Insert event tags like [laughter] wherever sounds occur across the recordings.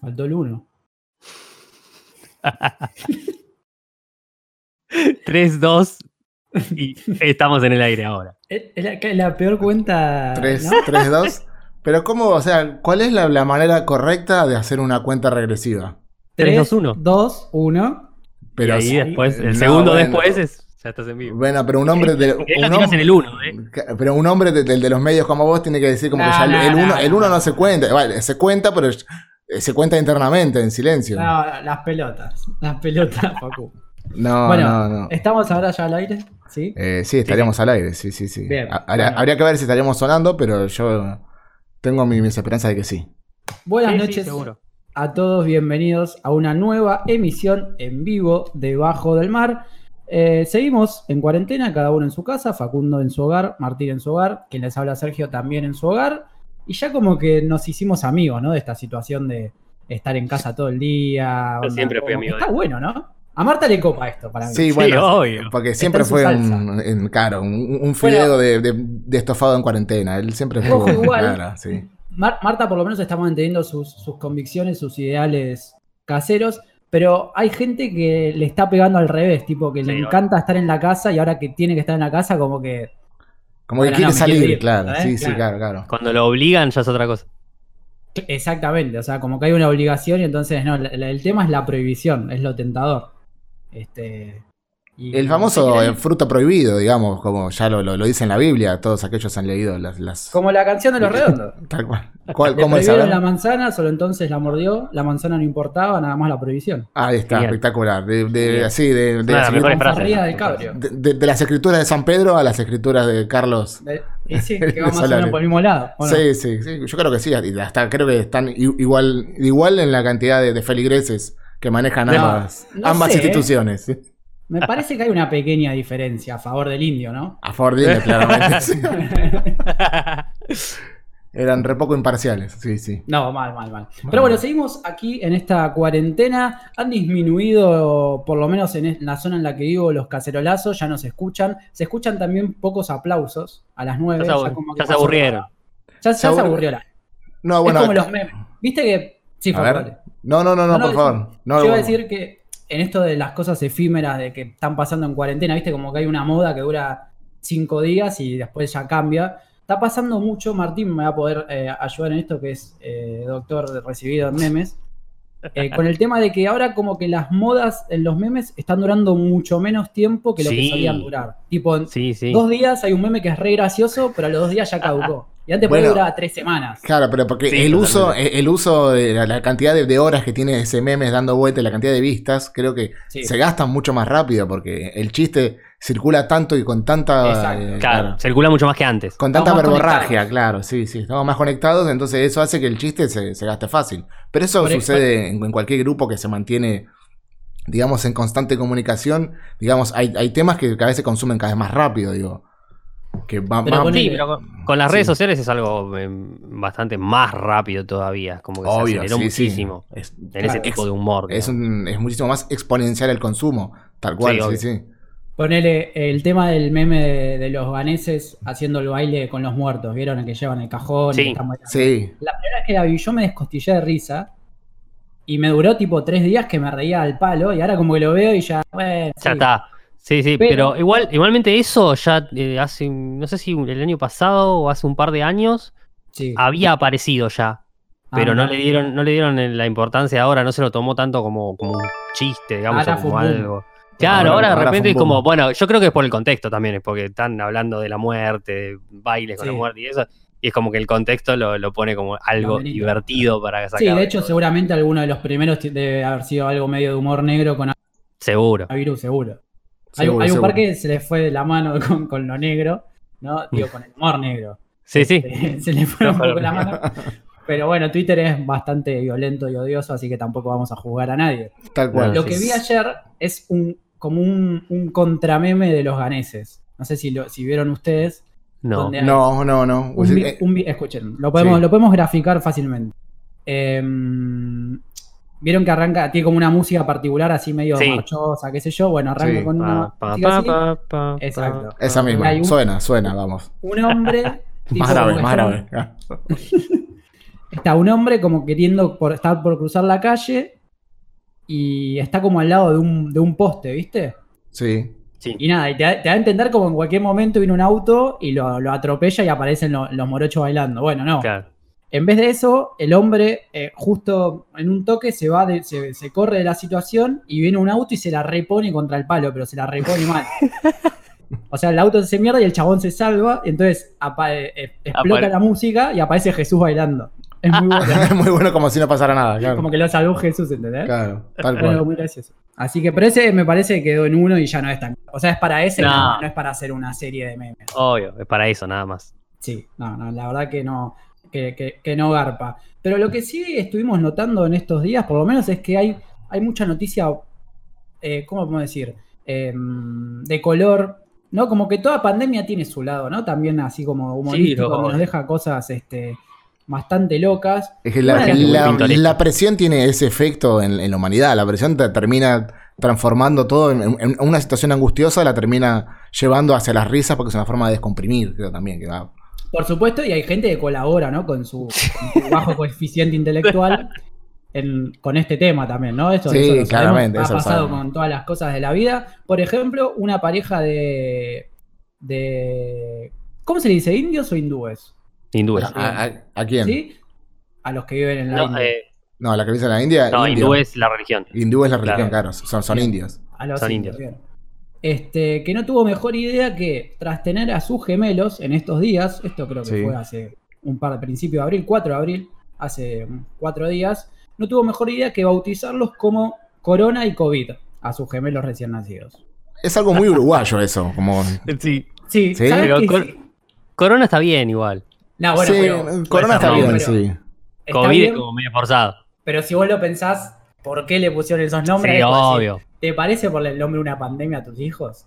Faltó el 1. 3, 2 y [laughs] estamos en el aire ahora. Es la, la peor cuenta. 3, ¿no? 3, 2. [laughs] Pero ¿cómo? O sea, ¿cuál es la, la manera correcta de hacer una cuenta regresiva? 3, 3, 2, 1. 2, 1. Pero y ahí sí, después, el no, segundo bueno. después es. Ya estás en vivo. Bueno, pero un hombre de, un hombre- en el 1, ¿eh? Pero un hombre de, del de los medios como vos tiene que decir como No, que ya el- no, el, no, uno, no. el uno no se cuenta. Vale, se cuenta, pero se cuenta internamente, en silencio. No, las pelotas. Las pelotas, [laughs] Facu. No, bueno, no, no. ¿estamos ahora ya al aire? ¿Sí? Eh, sí, estaríamos al aire, sí, sí, sí. Bien, habría, bueno. habría que ver si estaríamos sonando, pero yo tengo mi- mis esperanzas de que sí. Buenas Sí, sí, noches seguro. a todos, bienvenidos a una nueva emisión en vivo de Bajo del Mar. Eh, seguimos en cuarentena, cada uno en su casa, Facundo en su hogar, Martín en su hogar, quien les habla Sergio también en su hogar. Y ya como que nos hicimos amigos, ¿no? De esta situación de estar en casa todo el día. Yo siempre fui amigo de Está bueno, ¿no? A Marta le copa esto para mí. Sí, Sí, bueno, obvio. porque siempre fue un, en- claro, un, un fideo de, de- de estofado en cuarentena. Él siempre fue. Ojo, igual. claro, sí. Mar- Marta por lo menos está manteniendo sus, sus convicciones, sus ideales caseros, pero hay gente que le está pegando al revés, tipo que le encanta estar en la casa y ahora que tiene que estar en la casa como que... Como que quiere no, salir, ir, claro. ¿eh? Sí, sí, Claro. claro, claro. Cuando lo obligan ya es otra cosa. Exactamente, o sea, como que hay una obligación y entonces no, la- la- el tema es la prohibición, es lo tentador. Este, y- El famoso ¿se eh, fruto prohibido, digamos, como ya lo, lo, lo dice en la Biblia, todos aquellos han leído las. las Como la canción de los [laughs] redondos. tal cual. ¿Cuál, Le ¿Cómo es? A la manzana, solo entonces la mordió, la manzana no importaba, nada más la prohibición. Ahí está, Bien. espectacular. De, de- así, de, de las de- las escrituras de San Pedro a las escrituras de Carlos. De- Y sí, [laughs] que vamos más o Solari. menos por el mismo lado. Sí, sí, sí, yo creo que sí. y Hasta creo que están igual, igual en la cantidad de, de feligreses que manejan No, ambas, no ambas sé, instituciones. sí. Me parece que hay una pequeña diferencia a favor del indio, ¿no? A favor de ella, claramente. sí. [laughs] Eran re poco imparciales, sí, sí. No, mal, mal, mal. Pero bueno, seguimos aquí en esta cuarentena. Han disminuido, por lo menos en la zona en la que vivo, los cacerolazos, ya no se escuchan. Se escuchan también pocos aplausos a las 9. Ya se abu- como que ya se pasó- aburrieron. Ya, ya Se se aburri- aburrió la. No, bueno. es como los memes. ¿Viste que.? Sí, a fue ver. dale. No, no, no, no, por favor. No, Yo iba a decir que en esto de las cosas efímeras de que están pasando en cuarentena, viste como que hay una moda que dura cinco días y después ya cambia. Está pasando mucho, Martín me va a poder eh, ayudar en esto, que es eh, doctor recibido en memes, eh, con el tema de que ahora como que las modas en los memes están durando mucho menos tiempo que lo que solían durar. Tipo, en Sí, sí. dos días hay un meme que es re gracioso, pero a los dos días ya caducó. Y antes Bueno. podía durar tres semanas. Claro, pero porque Sí, el uso, el uso de la, la cantidad de, de horas que tiene ese meme dando vuelta, y la cantidad de vistas, creo que Sí. se gastan mucho más rápido porque el chiste circula tanto y con tanta Exacto. eh, Claro, claro, circula mucho más que antes. con tanta verborragia, claro, sí, sí, estamos más conectados, entonces eso hace que el chiste se, se gaste fácil. Pero eso Por- sucede en, en cualquier grupo que se mantiene, digamos, en constante comunicación. Digamos, hay, hay temas que cada vez se consumen cada vez más rápido, digo. Que va, Pero va- ponele- Sí, pero con, con las Sí. redes sociales es algo eh, bastante más rápido todavía. Como que Obvio, se aceleró sí, sí. muchísimo Es, en ese tipo de humor. es, un- es muchísimo más exponencial el consumo, tal cual, Sí, sí, obvio. sí. Ponele el tema del meme de, de los ganeses haciendo el baile con los muertos, ¿vieron? El que llevan el cajón. y Sí. bailando. Sí, La primera vez que la vi yo me descostillé de risa y me duró tipo tres días que me reía al palo y ahora como que lo veo y ya, bueno, Ya sí. está. Sí, sí, Pero- pero, igual, igualmente eso ya eh, hace, no sé si el año pasado o hace un par de años Sí. había aparecido ya. Ah, Pero no le dieron, no le dieron la importancia ahora, no se lo tomó tanto como, como un chiste, digamos, o como algo. Claro, Ahora- ahora, de repente es como, bueno, yo creo que es por el contexto también, es porque están hablando de la muerte, de bailes con Sí. la muerte y eso, y es como que el contexto lo, lo pone como algo divertido para sacar. Sí, de hecho seguramente alguno de los primeros debe haber sido algo medio de humor negro con Seguro. virus, seguro. Hay, seguro, hay un par que se le fue de la mano [laughs] con, con lo negro, ¿no? Digo, con el humor negro. Sí, sí. Este, [laughs] se le fue un poco la mano. Pero bueno, Twitter es bastante violento y odioso, así que tampoco vamos a juzgar a nadie. Tal cual. Lo que vi ayer es un como un, un contrameme de los ganeses. No sé si, lo, si vieron ustedes. No. No, no, no. un vi- Eh, un vi- escuchen, lo podemos, Sí. lo podemos graficar fácilmente. Em, Vieron que arranca, tiene como una música particular, así medio Sí. marchosa, qué sé yo. Bueno, arranca Sí. con una Pa, pa, música pa, así. pa, pa, Exacto. Esa misma. Un- Suena, suena, vamos. Un hombre. [laughs] tipo Más grave, más que grave. está- está un hombre como queriendo por, estar por cruzar la calle y está como al lado de un, de un poste, ¿viste? Sí. Sí. Y nada, y te, da- te da a entender como en cualquier momento viene un auto y lo, lo atropella y aparecen lo- los morochos bailando. Bueno, no. Claro. En vez de eso, el hombre eh, justo en un toque se va, de- se, se corre de la situación y viene un auto y se la repone contra el palo, pero se la repone mal. [laughs] O sea, el auto se mierda y el chabón se salva, y entonces eh, eh, explota Apare- la música y aparece Jesús bailando. Es muy [laughs] bueno. Es muy bueno como si no pasara nada, claro. como que lo salvó Jesús, ¿entendés? Claro, tal cual. muy gracioso. Así que, pero ese me parece que quedó en uno y ya no es tan. O sea, es para ese, no, No. no es para hacer una serie de memes. Obvio, es para eso nada más. Sí, no, no, la verdad que no, que, que- que no garpa. Pero lo que sí estuvimos notando en estos días, por lo menos, es que hay, hay mucha noticia, eh, ¿cómo podemos decir? Eh, de color, ¿no? Como que toda pandemia tiene su lado, ¿no? También así como humorístico, Sí, nos deja cosas este, bastante locas. Es que la, presión tiene ese efecto en, en la humanidad. La presión te termina transformando todo en, en una situación angustiosa, la termina llevando hacia las risas porque es una forma de descomprimir, creo también. Que va. Por supuesto, y hay gente que colabora, ¿no? Con su, con su bajo coeficiente intelectual en- con este tema también, ¿no? Eso, Sí, eso sabemos, claramente, Ha eso lo pasado con todas las cosas de la vida. Por ejemplo, una pareja de. de ¿Cómo se le dice? ¿Indios o hindúes? Hindúes. ¿A, a- a quién? ¿Sí? A los que viven en la No, India. eh, No, la que dice la India. no, indio. hindú es la religión. Hindú es la religión, Claro. claro. Son, son indios. A los Son indios. Este, que no tuvo mejor idea que tras tener a sus gemelos en estos días, esto creo que Sí. fue hace un par de principios de abril, 4 de abril, hace cuatro días, no tuvo mejor idea que bautizarlos como Corona y COVID a sus gemelos recién nacidos. Es algo muy uruguayo eso. Como, Sí. Sí, Sí, ¿sabes pero qué? Cor- Sí. Corona está bien igual. No, bueno, sí, pero- Corona está bien, pero- sí. está COVID bien, es como medio forzado. pero si vos lo pensás, ¿por qué le pusieron esos nombres? Sí, Es porque, obvio. ¿Te parece por el nombre de una pandemia a tus hijos?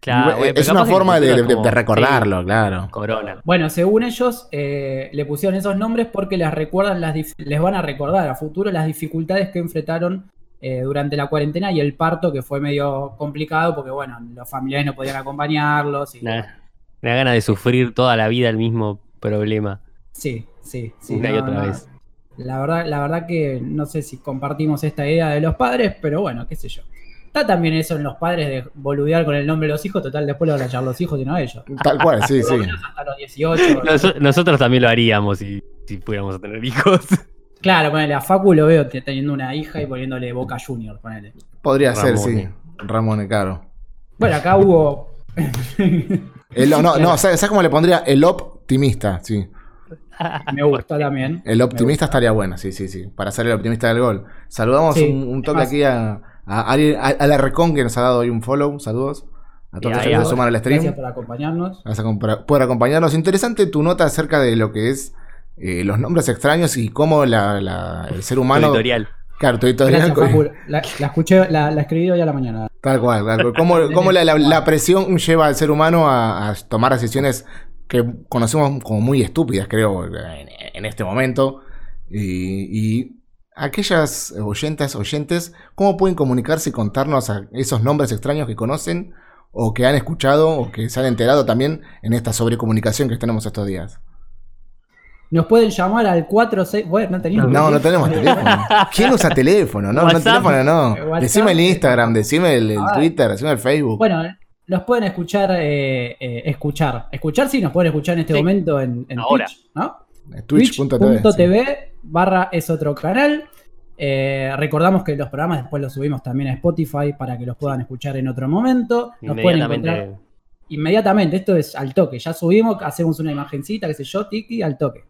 Claro, es una forma de, cultura de- es como- de recordarlo, sí, claro. Corona. Bueno, según ellos, eh, le pusieron esos nombres porque les recuerdan las les van a recordar a futuro las dificultades que enfrentaron eh, durante la cuarentena y el parto, que fue medio complicado porque, bueno, los familiares no podían acompañarlos. Y, Nah, Me da ganas de sufrir toda la vida el mismo problema. Sí, sí, sí. Una y otra no. vez. La verdad, la verdad que no sé si compartimos esta idea de los padres, pero bueno, qué sé yo. Está también eso en los padres de boludear con el nombre de los hijos, total, después lo van a echar los hijos y no ellos. Tal cual, sí, sí. hasta los 18. Nos- nosotros también lo haríamos si, si pudiéramos tener hijos. Claro, ponele a Facu lo veo te- teniendo una hija y poniéndole Boca Junior, ponele. Podría ser, sí. Ramón, claro. Bueno, acá hubo. [laughs] El- no, no, ¿sabes sabes cómo le pondría? El optimista, sí. Me gusta también. El optimista estaría bueno, sí, sí, sí. Para ser el optimista del gol. Saludamos Sí, un, un toque además- aquí a, a, a, a la Recon que nos ha dado hoy un follow. Saludos. A todos los que se suman al stream. Gracias por acompañarnos. Gracias por, por acompañarnos. Interesante tu nota acerca de lo que es eh, los nombres extraños y cómo la, la- el ser humano. [laughs] Editorial. Claro, tu editorial. Gracias, [laughs] Facu. La, la escuché, la, la escribí hoy a la mañana. Tal cual, tal cual. Cómo, [laughs] cómo la, la- la presión lleva al ser humano a, a tomar decisiones que conocemos como muy estúpidas, creo, en, en este momento. Y, y aquellas oyentas, oyentes, ¿cómo pueden comunicarse y contarnos a esos nombres extraños que conocen o que han escuchado o que se han enterado también en esta sobrecomunicación que tenemos estos días? Nos pueden llamar al 46. Bueno, no teníamos. No, no tenemos teléfono. ¿Quién usa teléfono? No, no WhatsApp. teléfono, no. WhatsApp. Decime el Instagram, decime el, el Ah. Twitter, decime el Facebook. Bueno, nos pueden escuchar. eh, eh, escuchar. Escuchar, sí, nos pueden escuchar en este Sí. momento en, en Ahora. Twitch, ¿no? Twitch.tv. sí. Barra es otro canal. Eh, recordamos que los programas después los subimos también a Spotify para que los puedan escuchar en otro momento. Nos pueden encontrar Inmediatamente. inmediatamente. Esto es al toque. Ya subimos, hacemos una imagencita, qué sé yo, tiki, al toque.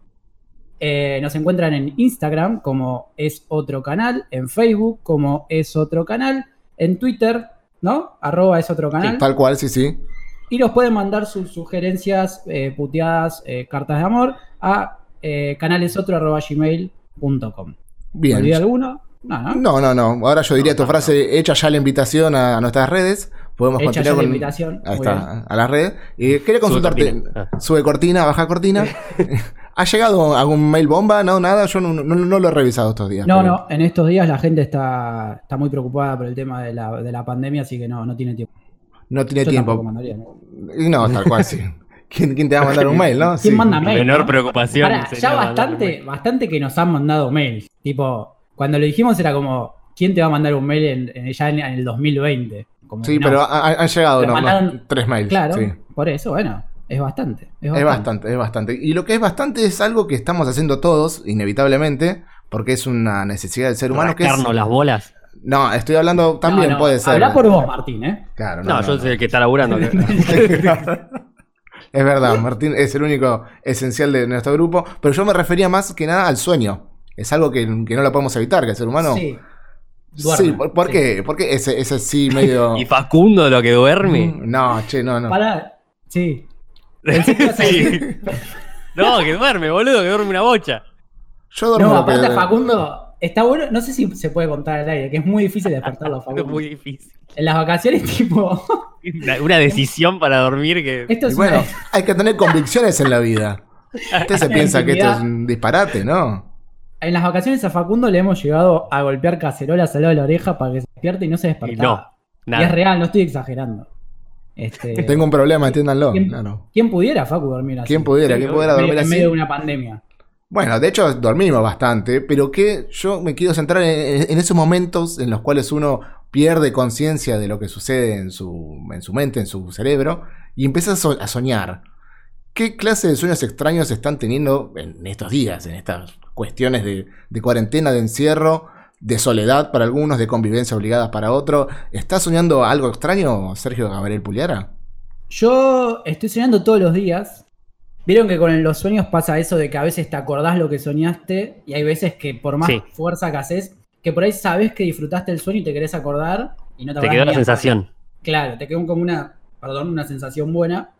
Eh, nos encuentran en Instagram como es otro canal, en Facebook como es otro canal, en Twitter, ¿no? Arroba es otro canal. Tal cual, sí, sí. Y nos pueden mandar sus sugerencias, eh, puteadas, eh, cartas de amor a eh, canalesotro.gmail.com. ¿Me Bien. olvidé alguno? No, no. No, no, no. Ahora yo diría No, tu no, frase, hecha ya la invitación a nuestras redes. Podemos Hecha continuar ya la invitación. Ahí está, a las redes. Y quería consultarte. cortina. Ah. Sube cortina, baja cortina. [laughs] ¿Ha llegado algún mail bomba? No, nada. Yo no, no- no lo he revisado estos días. No, pero- no, en estos días la gente está, está muy preocupada por el tema de la, de la pandemia, así que no, no tiene tiempo. No tiene Yo tiempo. mandaría, ¿no? Tal cual, sí. [laughs] ¿Quién, quién te va a mandar un mail, no? ¿Quién Sí. manda mail? Menor no? preocupación. Ya bastante, bastante que nos han mandado mails. Tipo, cuando lo dijimos era como, ¿quién te va a mandar un mail en, en- ya en, en el 2020? Como Sí, no. pero ha- han llegado Pero no, no, mandaron- tres mails. Claro, sí. por eso, bueno, es bastante. Es bastante. Es bastante, es bastante. Y lo que es bastante es algo que estamos haciendo todos, inevitablemente, porque es una necesidad del ser humano que es... Las bolas. No, estoy hablando también, No, no, puede ser. Habla por vos, Martín, ¿eh? Claro, No, yo soy el que está laburando. [laughs] [laughs] Es verdad, Martín es el único esencial de nuestro grupo, pero yo me refería más que nada al sueño. Es algo que, que no lo podemos evitar, que el ser humano... Sí. Sí. ¿por, por Sí. qué? ¿Por qué ese, ese sí medio... [laughs] y Facundo lo que duerme. Mm, No, che, no, no. Pará, sí. [laughs] Sí. No, que duerme, boludo, que duerme una bocha. Yo duermo No, que- aparte Facundo, está bueno, no sé si se puede contar al aire, que es muy difícil despertarlo a Es Facundo. [laughs] muy difícil. En las vacaciones, [laughs] tipo, Una, una decisión para dormir que. esto Y es bueno, una- hay que tener convicciones en la vida. Usted se piensa que esto es un disparate, ¿no? En las vacaciones a Facundo le hemos llegado a golpear cacerolas al lado de la oreja para que se despierte y no se Y despertaba. no, Y es nada. real, no estoy exagerando. Este, Tengo un problema, entiéndanlo. ¿Quién, Claro. quién pudiera, Facu, dormir así? ¿Quién pudiera? ¿Quién pudiera En dormir medio- En así? medio de una pandemia. Bueno, de hecho dormimos bastante, pero que yo me quiero centrar en, en esos momentos en los cuales uno pierde conciencia de lo que sucede en su, en su mente, en su cerebro, y empieza a, so- a soñar. ¿Qué clase de sueños extraños están teniendo en estos días, en estas cuestiones de, de cuarentena, de encierro, de soledad para algunos, de convivencia obligada para otros? ¿Está soñando algo extraño, Sergio Gabriel Puliara? Yo estoy soñando todos los días. Vieron que con los sueños pasa eso de que a veces te acordás lo que soñaste y hay veces que por más Sí. fuerza que haces, que por ahí sabes que disfrutaste el sueño y te querés acordar y no te Te quedó la sensación. Claro, te quedó como una, perdón, una sensación buena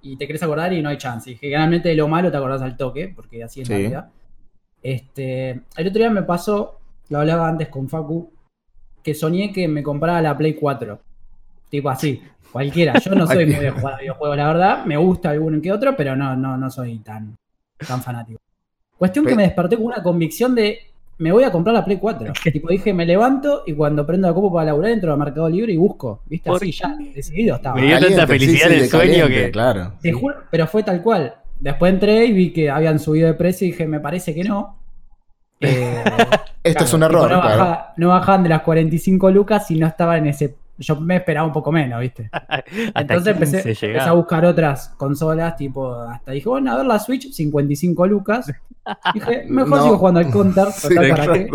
y te querés acordar y no hay chance. Y generalmente de lo malo te acordás al toque, porque así es la vida. Este, el otro día me pasó, lo hablaba antes con Facu, que soñé que me compraba la Play 4. Tipo así, cualquiera. Yo no [laughs] soy muy de jugar a videojuegos, la verdad. Me gusta alguno que otro, pero no, no, no soy tan, tan fanático. Cuestión que me desperté con una convicción de me voy a comprar la Play 4. [laughs] tipo dije, me levanto y cuando prendo la copa para laburar entro al Mercado Libre y busco. ¿Viste? ¿Por Así ya, decidido estaba. Me dio tanta felicidad en el sueño caliente, que- Claro. Te juro, pero fue tal cual. Después entré y vi que habían subido de precio y dije, me parece que no. [laughs] Eh, Esto es un error, no, claro. no bajaban de las 45 lucas y no estaba en ese. Yo me esperaba un poco menos, ¿viste? [laughs] Entonces empecé, 15 empecé a buscar otras consolas, tipo, hasta dije, bueno, a ver la Switch, 55 lucas. [laughs] Dije, mejor No. sigo jugando al Counter, [laughs] Sí, total, ¿para qué?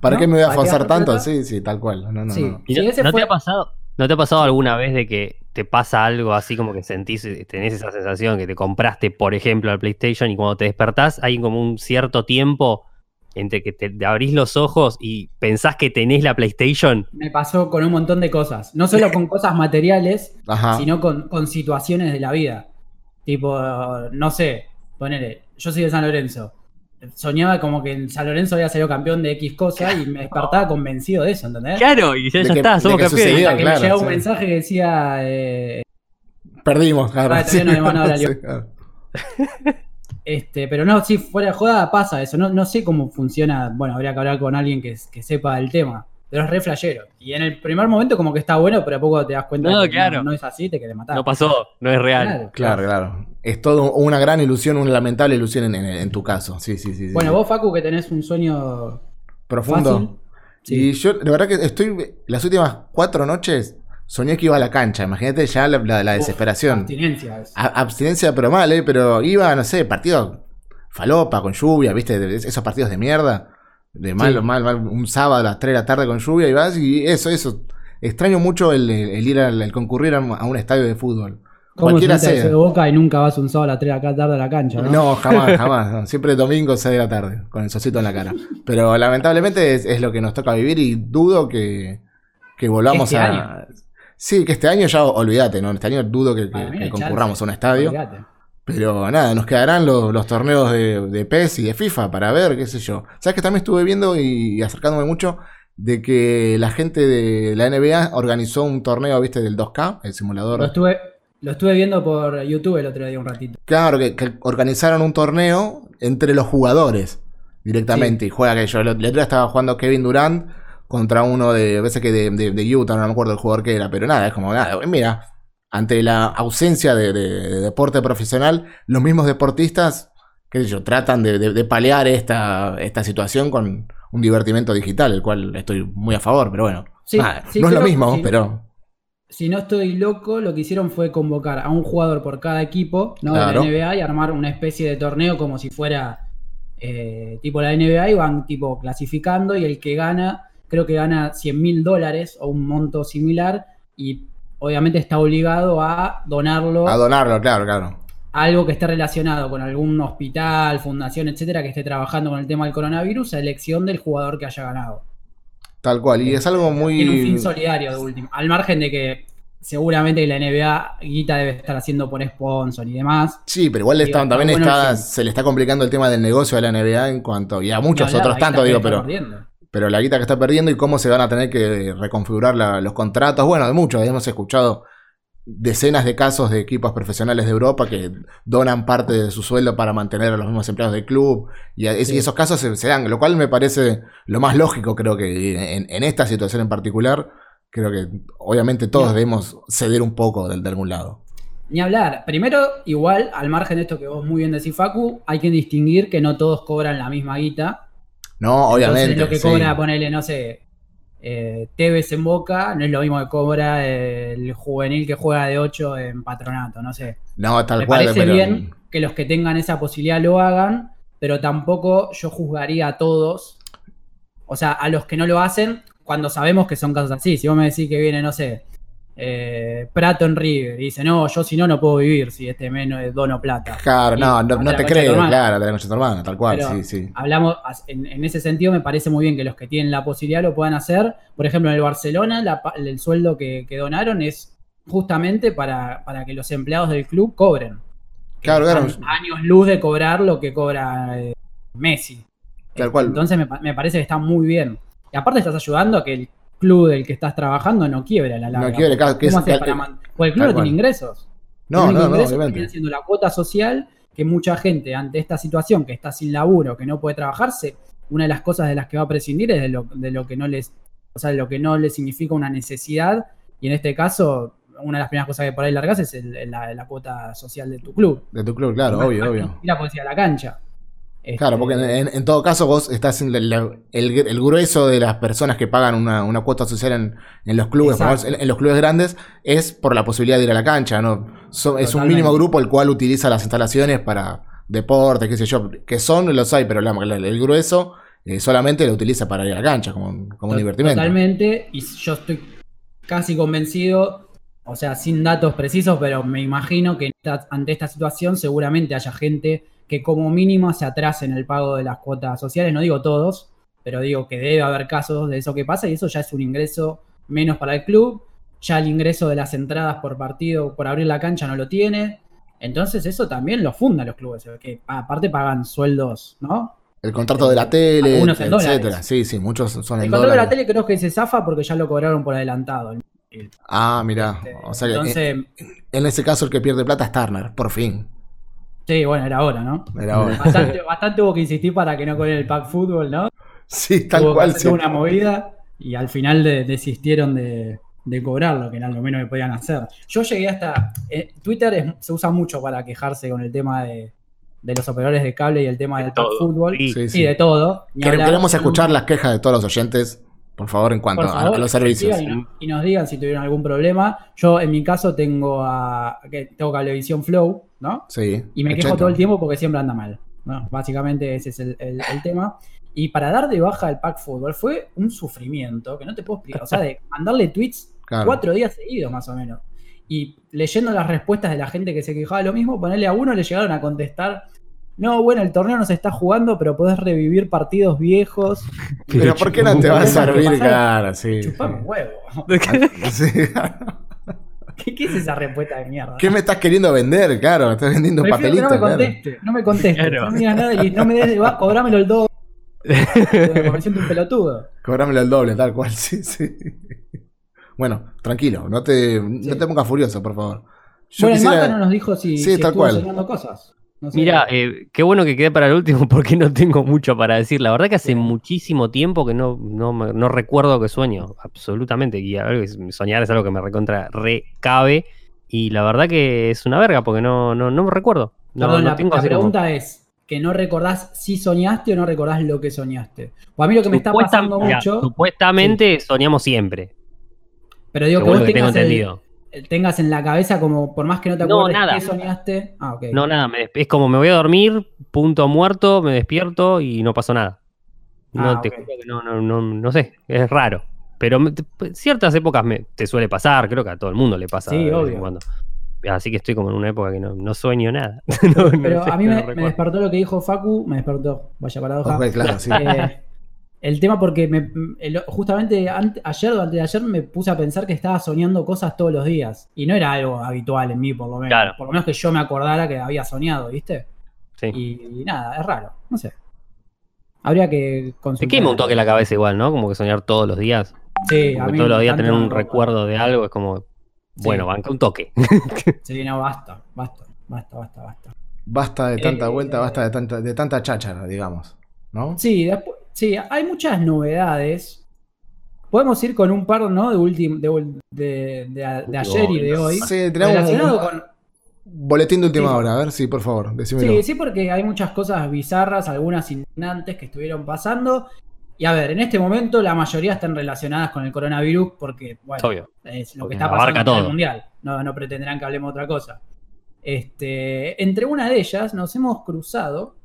¿Para ¿No? qué me voy a ¿Para qué forzar tanto? Sí, sí, tal cual. No, no, Sí. no. ¿Y Sí, no, ese no fue- te ha pasado, ¿No te ha pasado alguna vez de que te pasa algo así como que sentís, eh, tenés esa sensación que te compraste, por ejemplo, el PlayStation y cuando te despertás hay como un cierto tiempo entre que te, te abrís los ojos y pensás que tenés la PlayStation? Me pasó con un montón de cosas. No solo con cosas materiales, Ajá. sino con, con situaciones de la vida. Tipo, no sé, ponele, yo soy de San Lorenzo. Soñaba como que en San Lorenzo había salido campeón de X cosa y me despertaba convencido de eso, ¿entendés? Claro, y ya, ya que- está, somos campeones. sucedió. Hasta que claro, me llegaba un sí. mensaje que decía, eh, Perdimos, claro. Ah, todavía no Sí, [laughs] claro. Este, pero no, sí, fuera de joda pasa eso. No, no sé cómo funciona. Bueno, habría que hablar con alguien que, que sepa del tema. Pero es re flashero. Y en el primer momento como que está bueno, pero a poco te das cuenta No, que claro. no, no es así, te querés matar. No pasó, no es real. Claro. Claro, claro. Es todo una gran ilusión, una lamentable ilusión en, en- en tu caso. Sí, sí, sí. sí. Bueno, vos, Facu, que tenés un sueño Profundo. fácil. Y Sí. yo, la verdad que estoy. Las últimas cuatro noches soñé que iba a la cancha. Imagínate ya la, la- la Uf, desesperación. abstinencia. A- abstinencia, pero mal, ¿eh? Pero iba, no sé, partido falopa, con lluvia, ¿viste? De- Esos partidos de mierda. De mal, Sí. mal, mal. Un sábado a las 3 de la tarde con lluvia y vas y eso, eso. Extraño mucho el, el ir al el concurrir a un, estadio de fútbol. ¿Cómo Cualquiera se de sea. boca y nunca vas un sábado a las 3 de la tarde a la cancha? No, No, jamás, [laughs] jamás. no. Siempre domingo 6 de la tarde, con el socito en la cara. Pero lamentablemente es, es lo que nos toca vivir y dudo que, que volvamos Este a. año. Sí, que este año ya olvídate, ¿no? Este año dudo que, concurramos chance. a un estadio. Pero nada, nos quedarán los, los torneos de, de PES y de FIFA para ver, qué sé yo. ¿Sabes que también estuve viendo y, acercándome mucho de que la gente de la NBA organizó un torneo, viste, del 2K, el simulador? Lo estuve, lo estuve viendo por YouTube el otro día un ratito. Claro, que, que organizaron un torneo entre los jugadores directamente. Y juega que yo. El otro día estaba jugando Kevin Durant contra uno de. Veces que de, de- de Utah, no me acuerdo el jugador que era. Pero nada, es como, nada, mira, ante la ausencia de, deporte profesional, los mismos deportistas, qué sé yo, tratan de, paliar esta, esta situación con un divertimento digital, el cual estoy muy a favor, pero bueno. no es lo mismo, pero si no estoy loco, lo que hicieron fue convocar a un jugador por cada equipo ¿no? de la NBA y armar una especie de torneo como si fuera eh, tipo la NBA y van tipo clasificando y el que gana, creo que gana 100 mil dólares o un monto similar y obviamente está obligado a donarlo. A donarlo, claro, claro. algo que esté relacionado con algún hospital, fundación, etcétera, que esté trabajando con el tema del coronavirus, a elección del jugador que haya ganado. Tal cual, y es algo muy. Tiene un fin solidario de último. Al margen de que seguramente la NBA Guita debe estar haciendo por sponsor y demás. Sí, pero igual también está, se le está complicando el tema del negocio de la NBA en cuanto. Y a muchos otros tanto, digo, pero. Pero la guita que está perdiendo y cómo se van a tener que reconfigurar los contratos. Bueno, de muchos, hemos escuchado decenas de casos de equipos profesionales de Europa que donan parte de su sueldo para mantener a los mismos empleados del club y, esos casos se, dan, lo cual me parece lo más lógico creo que en, esta situación en particular, creo que obviamente todos debemos ceder un poco de, de, algún lado. Ni hablar, primero igual al margen de esto que vos muy bien decís Facu, hay que distinguir que no todos cobran la misma guita. No, obviamente. lo que cobra, ponele, no sé, eh, Tevez en Boca no es lo mismo que cobra el juvenil que juega de 8 en Patronato, no sé. No, tal Me cual. parece bien que los que tengan esa posibilidad lo hagan, pero tampoco yo juzgaría a todos, o sea, a los que no lo hacen, cuando sabemos que son casos así. Si vos me decís que viene, no sé, eh, Prato en River y dice, no, yo si no, no puedo vivir si este menos es dono plata. Claro, no, no, te creo, claro, de la tu hermana, tal cual, sí, sí. Hablamos, en, ese sentido me parece muy bien que los que tienen la posibilidad lo puedan hacer. Por ejemplo, en el Barcelona, el sueldo que, donaron es justamente para, que los empleados del club cobren. Claro, claro. Años luz de cobrar lo que cobra eh, Messi. Tal cual. Entonces me, me parece que está muy bien. Y aparte estás ayudando a que el club del que estás trabajando no quiebra la larga. No quiebra, claro. ¿Cómo haces para Porque el club no tiene ingresos. No, no, no, obviamente. haciendo la cuota social que mucha gente ante esta situación que está sin laburo, que no puede trabajarse, una de las cosas de las que va a prescindir es de lo, de lo que no les, o sea, de lo que no les significa una necesidad y en este caso una de las primeras cosas que por ahí largas es la, cuota social de tu club. De tu club, claro, obvio, obvio. Y la policía a la cancha. Claro, porque este, en, todo caso vos estás en el, grueso de las personas que pagan una, cuota social en, los clubes, en, los clubes grandes, es por la posibilidad de ir a la cancha, ¿no? es un mínimo grupo el cual utiliza las instalaciones para deportes, qué sé yo, que son, los hay, pero el grueso eh, solamente lo utiliza para ir a la cancha como, como un divertimento. Totalmente, y yo estoy casi convencido, o sea, sin datos precisos, pero me imagino que ante esta situación seguramente haya gente que como mínimo se atrasen el pago de las cuotas sociales, no digo todos, pero digo que debe haber casos de eso que pasa y eso ya es un ingreso menos para el club, ya el ingreso de las entradas por partido, por abrir la cancha no lo tiene, entonces eso también lo funda los clubes, que aparte pagan sueldos, ¿no? El contrato de la tele, etcétera. Sí, sí, muchos son el, el contrato de la tele creo que se zafa porque ya lo cobraron por adelantado. ah, mira. Este, o sea que en, en, ese caso el que pierde plata es Turner, por fin. Sí, bueno, era hora, ¿no? Era hora. Bastante, hubo que insistir para que no con el pack fútbol, ¿no? Sí, tal cual. Sí. una movida y al final desistieron de, cobrarlo, que era lo menos que podían hacer. Yo llegué hasta. Eh, Twitter se usa mucho para quejarse con el tema de, los operadores de cable y el tema del pack fútbol. Sí, sí, de todo. Queremos escuchar las quejas de todos los oyentes por favor, en cuanto a, los servicios. Y, nos digan si tuvieron algún problema. Yo, en mi caso, tengo a tengo Cablevisión Flow, ¿no? Sí. Y me quejo todo el tiempo porque siempre anda mal. Básicamente ese es el, tema. Y para dar de baja el pack fútbol fue un sufrimiento que no te puedo explicar. O sea, de [laughs] mandarle tweets cuatro días seguidos, más o menos. Y leyendo las respuestas de la gente que se quejaba de lo mismo, ponerle a uno le llegaron a contestar no, bueno, el torneo no se está jugando, pero podés revivir partidos viejos. [laughs] Pero ¿por qué no te va a servir, cara? Sí. un huevo. ¿Qué, ¿Qué, es esa respuesta de mierda? ¿Qué me estás queriendo vender? Claro, me estás vendiendo papelitos. No me conteste, no me conteste. No me digas nada y no me des, va, cobrámelo el doble. [laughs] me siento un pelotudo. Cobrámelo el doble, tal cual, [laughs] sí, sí. Bueno, tranquilo, no te, no te pongas furioso, por favor. Yo bueno, quisiera... el no nos dijo si, sí, si tal estuvo cual. cosas. Mira, eh, qué bueno que quede para el último [laughs] porque no tengo mucho para decir. La verdad que hace muchísimo tiempo que no, no, recuerdo que sueño, absolutamente. Y soñar es algo que me recontra recabe. Y la verdad que es una verga porque no, no, no me recuerdo. No, Perdón, no la, tengo la así como- pregunta es que no recordás si soñaste o no recordás lo que soñaste. O a mí lo que me está pasando mira, mucho, Supuestamente soñamos siempre. pero digo que según vos lo que tengo tengas, entendido. el- tengas en la cabeza como, por más que no te No, acuerdes nada. qué soñaste. Ah, ok. No, nada, me es como me voy a dormir, punto muerto, me despierto y no pasó nada. No, Ah, te ok. juro que no, no, no, no sé, es raro. Pero me- te- ciertas épocas me, te suele pasar, creo que a todo el mundo le pasa Sí, de vez en obvio. cuando. Así que estoy como en una época que no, no sueño nada. [laughs] No- no Pero sé, a mí no me, me despertó lo que dijo Facu, me despertó, vaya paradoja. Ok, claro, sí. Eh, el tema porque me, el- justamente ante- ayer o antes de ayer me puse a pensar que estaba soñando cosas todos los días. Y no era algo habitual en mí, por lo menos. Claro. Por lo menos que yo me acordara que había soñado, ¿viste? Sí. Y, nada, es raro, no sé. Habría que Te consultar. quema un toque la cabeza igual, ¿no? Como que soñar todos los días. Sí, a mí todos los días tanto tener un recuerdo de algo es como, Sí. bueno, banca un toque. [laughs] Sí, no, basta, basta, basta, basta, basta. Basta de tanta Eh, vuelta, basta de tanta, de tanta cháchara, digamos. ¿No? Sí, después, sí, hay muchas novedades. Podemos ir con un par, ¿no? De, últim- de, de, de- de ayer y de hoy. Sí, tenemos Relacionado un con, boletín de última Sí. hora. A ver, sí, por favor, decímelo. Sí, sí, porque hay muchas cosas bizarras, algunas indignantes que estuvieron pasando. Y a ver, en este momento la mayoría están relacionadas con el coronavirus porque, bueno, Obvio. es lo Porque que está pasando a nivel todo. mundial. No, no pretenderán que hablemos otra cosa. Este, entre una de ellas nos hemos cruzado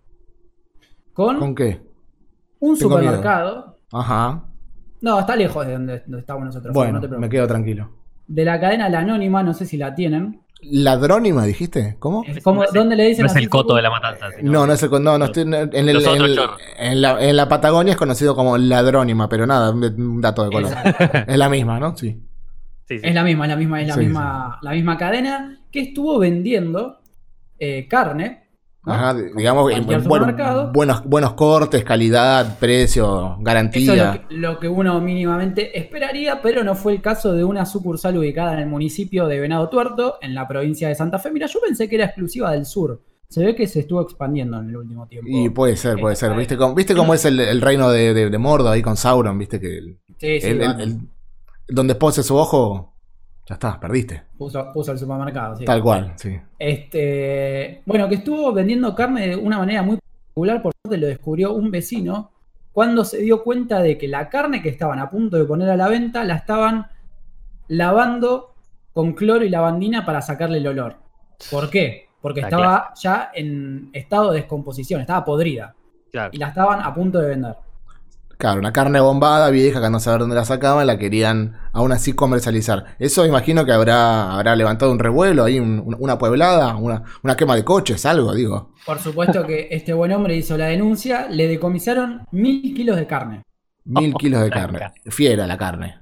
con, ¿Con qué? Un Tengo miedo. supermercado. Ajá. No, está lejos de donde, donde estamos nosotros. Bueno, no te me preocupes. quedo tranquilo. De la cadena La Anónima, no sé si la tienen. ¿Ladrónima dijiste? ¿Cómo? Es No es el- ¿Dónde le dicen No es el coto de la matanza. sino- No, no es el con- no, no estoy en, el, en, el- en la, en la Patagonia es conocido como ladrónima, pero nada, un dato de color. [laughs] Es la misma, ¿no? Sí. Sí, sí. Es la misma, es la misma, es la Sí, misma, la misma cadena que estuvo vendiendo eh, carne. ¿No? Ajá, digamos, eh, bueno, supermercado. buenos, buenos cortes, calidad, precio, Eso es garantía. lo que, lo que uno mínimamente esperaría, pero no fue el caso de una sucursal ubicada en el municipio de Venado Tuerto, en la provincia de Santa Fe. Mira, yo pensé que era exclusiva del sur. Se ve que se estuvo expandiendo en el último tiempo. Y puede ser, puede ser. Esta ¿Viste cómo, ¿viste cómo es el, el reino de, de, de Mordo ahí con Sauron? ¿Viste que el- Sí, sí, el- donde pose su ojo, ya está, perdiste. puso, puso el supermercado. sí. Tal cual, sí. Este, bueno, que estuvo vendiendo carne de una manera muy particular, por suerte lo descubrió un vecino, cuando se dio cuenta de que la carne que estaban a punto de poner a la venta la estaban lavando con cloro y lavandina para sacarle el olor. ¿Por qué? Porque La estaba ya en estado de descomposición, estaba podrida Claro. y la estaban a punto de vender. Claro, una carne bombada, vieja, que no saber dónde la sacaban, la querían aún así comercializar. Eso imagino que habrá, habrá levantado un revuelo ahí, un- un- una pueblada, una, una quema de coches, algo, digo. Por supuesto que este buen hombre hizo la denuncia, le decomisaron mil kilos de carne. Mil Oh, kilos de carne. Fiera la carne.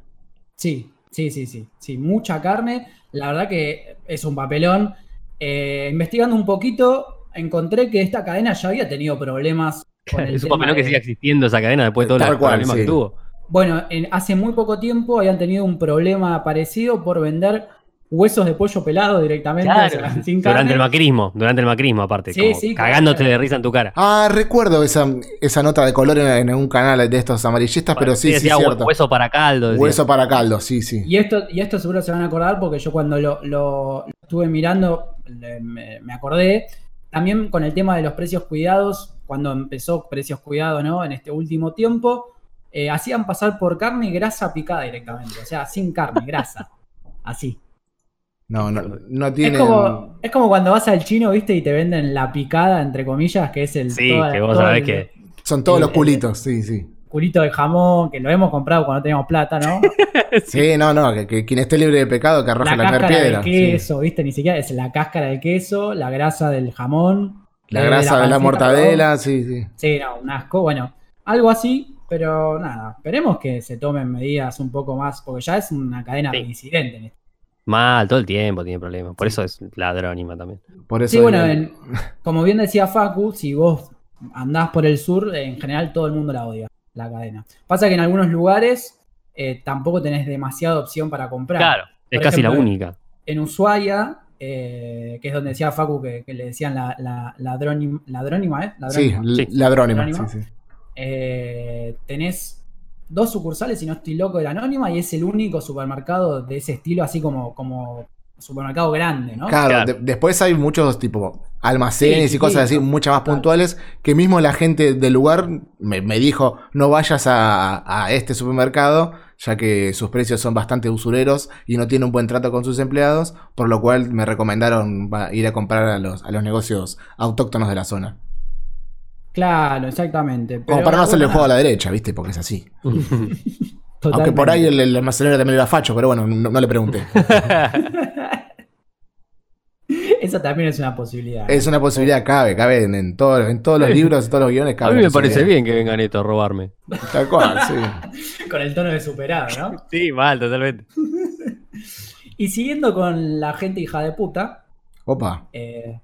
Sí, sí, sí, sí. Sí, mucha carne. La verdad que es un papelón. Eh, investigando un poquito, encontré que esta cadena ya había tenido problemas Es un papelón que de- siga existiendo esa cadena después de todos Tal los cual, problemas sí. que tuvo. Bueno, en- hace muy poco tiempo habían tenido un problema parecido por vender huesos de pollo pelado directamente, o sea, sin durante el macrismo, durante el macrismo aparte, Sí, como sí, cagándote claro. de risa en tu cara. Ah, recuerdo esa, esa nota de color en, en un canal de estos amarillistas, pero sí, sí, decía, cierto. hueso para caldo. decía. Hueso para caldo, sí, sí. Y esto, y esto seguro se van a acordar porque yo cuando lo, lo- lo estuve mirando le- me, me acordé. También con el tema de los precios cuidados, cuando empezó precios cuidados, ¿no? En este último tiempo, eh, hacían pasar por carne y grasa picada directamente. O sea, sin carne, [laughs] grasa. Así. No, no, no Es tiene. como, es como cuando vas al chino, ¿viste? Y te venden la picada, entre comillas, que es el. Sí, toda- que vos sabés el que. Son todos el- los culitos, sí, sí. Culito de jamón, que lo hemos comprado cuando teníamos plata, ¿no? [laughs] Sí, no, no, que, que quien esté libre de pecado que arroje la la, cáscara piedra. del sí. queso, ¿viste? Ni siquiera es la cáscara del queso, la grasa del jamón. La eh, grasa de la mortadela, sí, sí. Sí, no, un asco. Bueno, algo así, pero nada. Esperemos que se tomen medidas un poco más, porque ya es una cadena Sí. reincidente. en esto. Mal, todo el tiempo tiene problemas. Por eso es ladrónima también. Por eso Sí, bueno, en- como bien decía Facu, si vos andás por el sur, en general todo el mundo la odia, la cadena. Pasa que en algunos lugares eh, tampoco tenés demasiada opción para comprar. Claro, es Por casi la única. en Ushuaia, eh, que es donde decía Facu que, que le decían la, la, ladrónima, ladrónima, ¿eh? Sí, Ladrónima. Sí. ladrónima, Ladrónima. sí, sí. Eh, tenés dos sucursales, si no estoy loco, de la Anónima, y es el único supermercado de ese estilo, así como, como supermercado grande, ¿no? Claro, Claro. de- después hay muchos tipo almacenes Sí, y cosas así, muchas más claro. puntuales, que mismo la gente del lugar me, me dijo, no vayas a, a este supermercado, ya que sus precios son bastante usureros y no tiene un buen trato con sus empleados, por lo cual me recomendaron ir a comprar a los, a los negocios autóctonos de la zona. Claro, exactamente. Como Pero, para no hacerle el juego a la derecha, ¿viste? Porque es así. [laughs] Aunque por ahí el, el almacenero también era facho, pero bueno, no, no le pregunté. [laughs] [laughs] Esa también es una posibilidad. Es una posibilidad, cabe, cabe en, en todos, en todos los libros, en todos los guiones, A mí me parece bien que vengan estos a robarme. Tal cual, [laughs] sí. Con el tono de superado, ¿no? [laughs] Sí, mal, totalmente. Y siguiendo con la gente hija de puta, Opa, eh,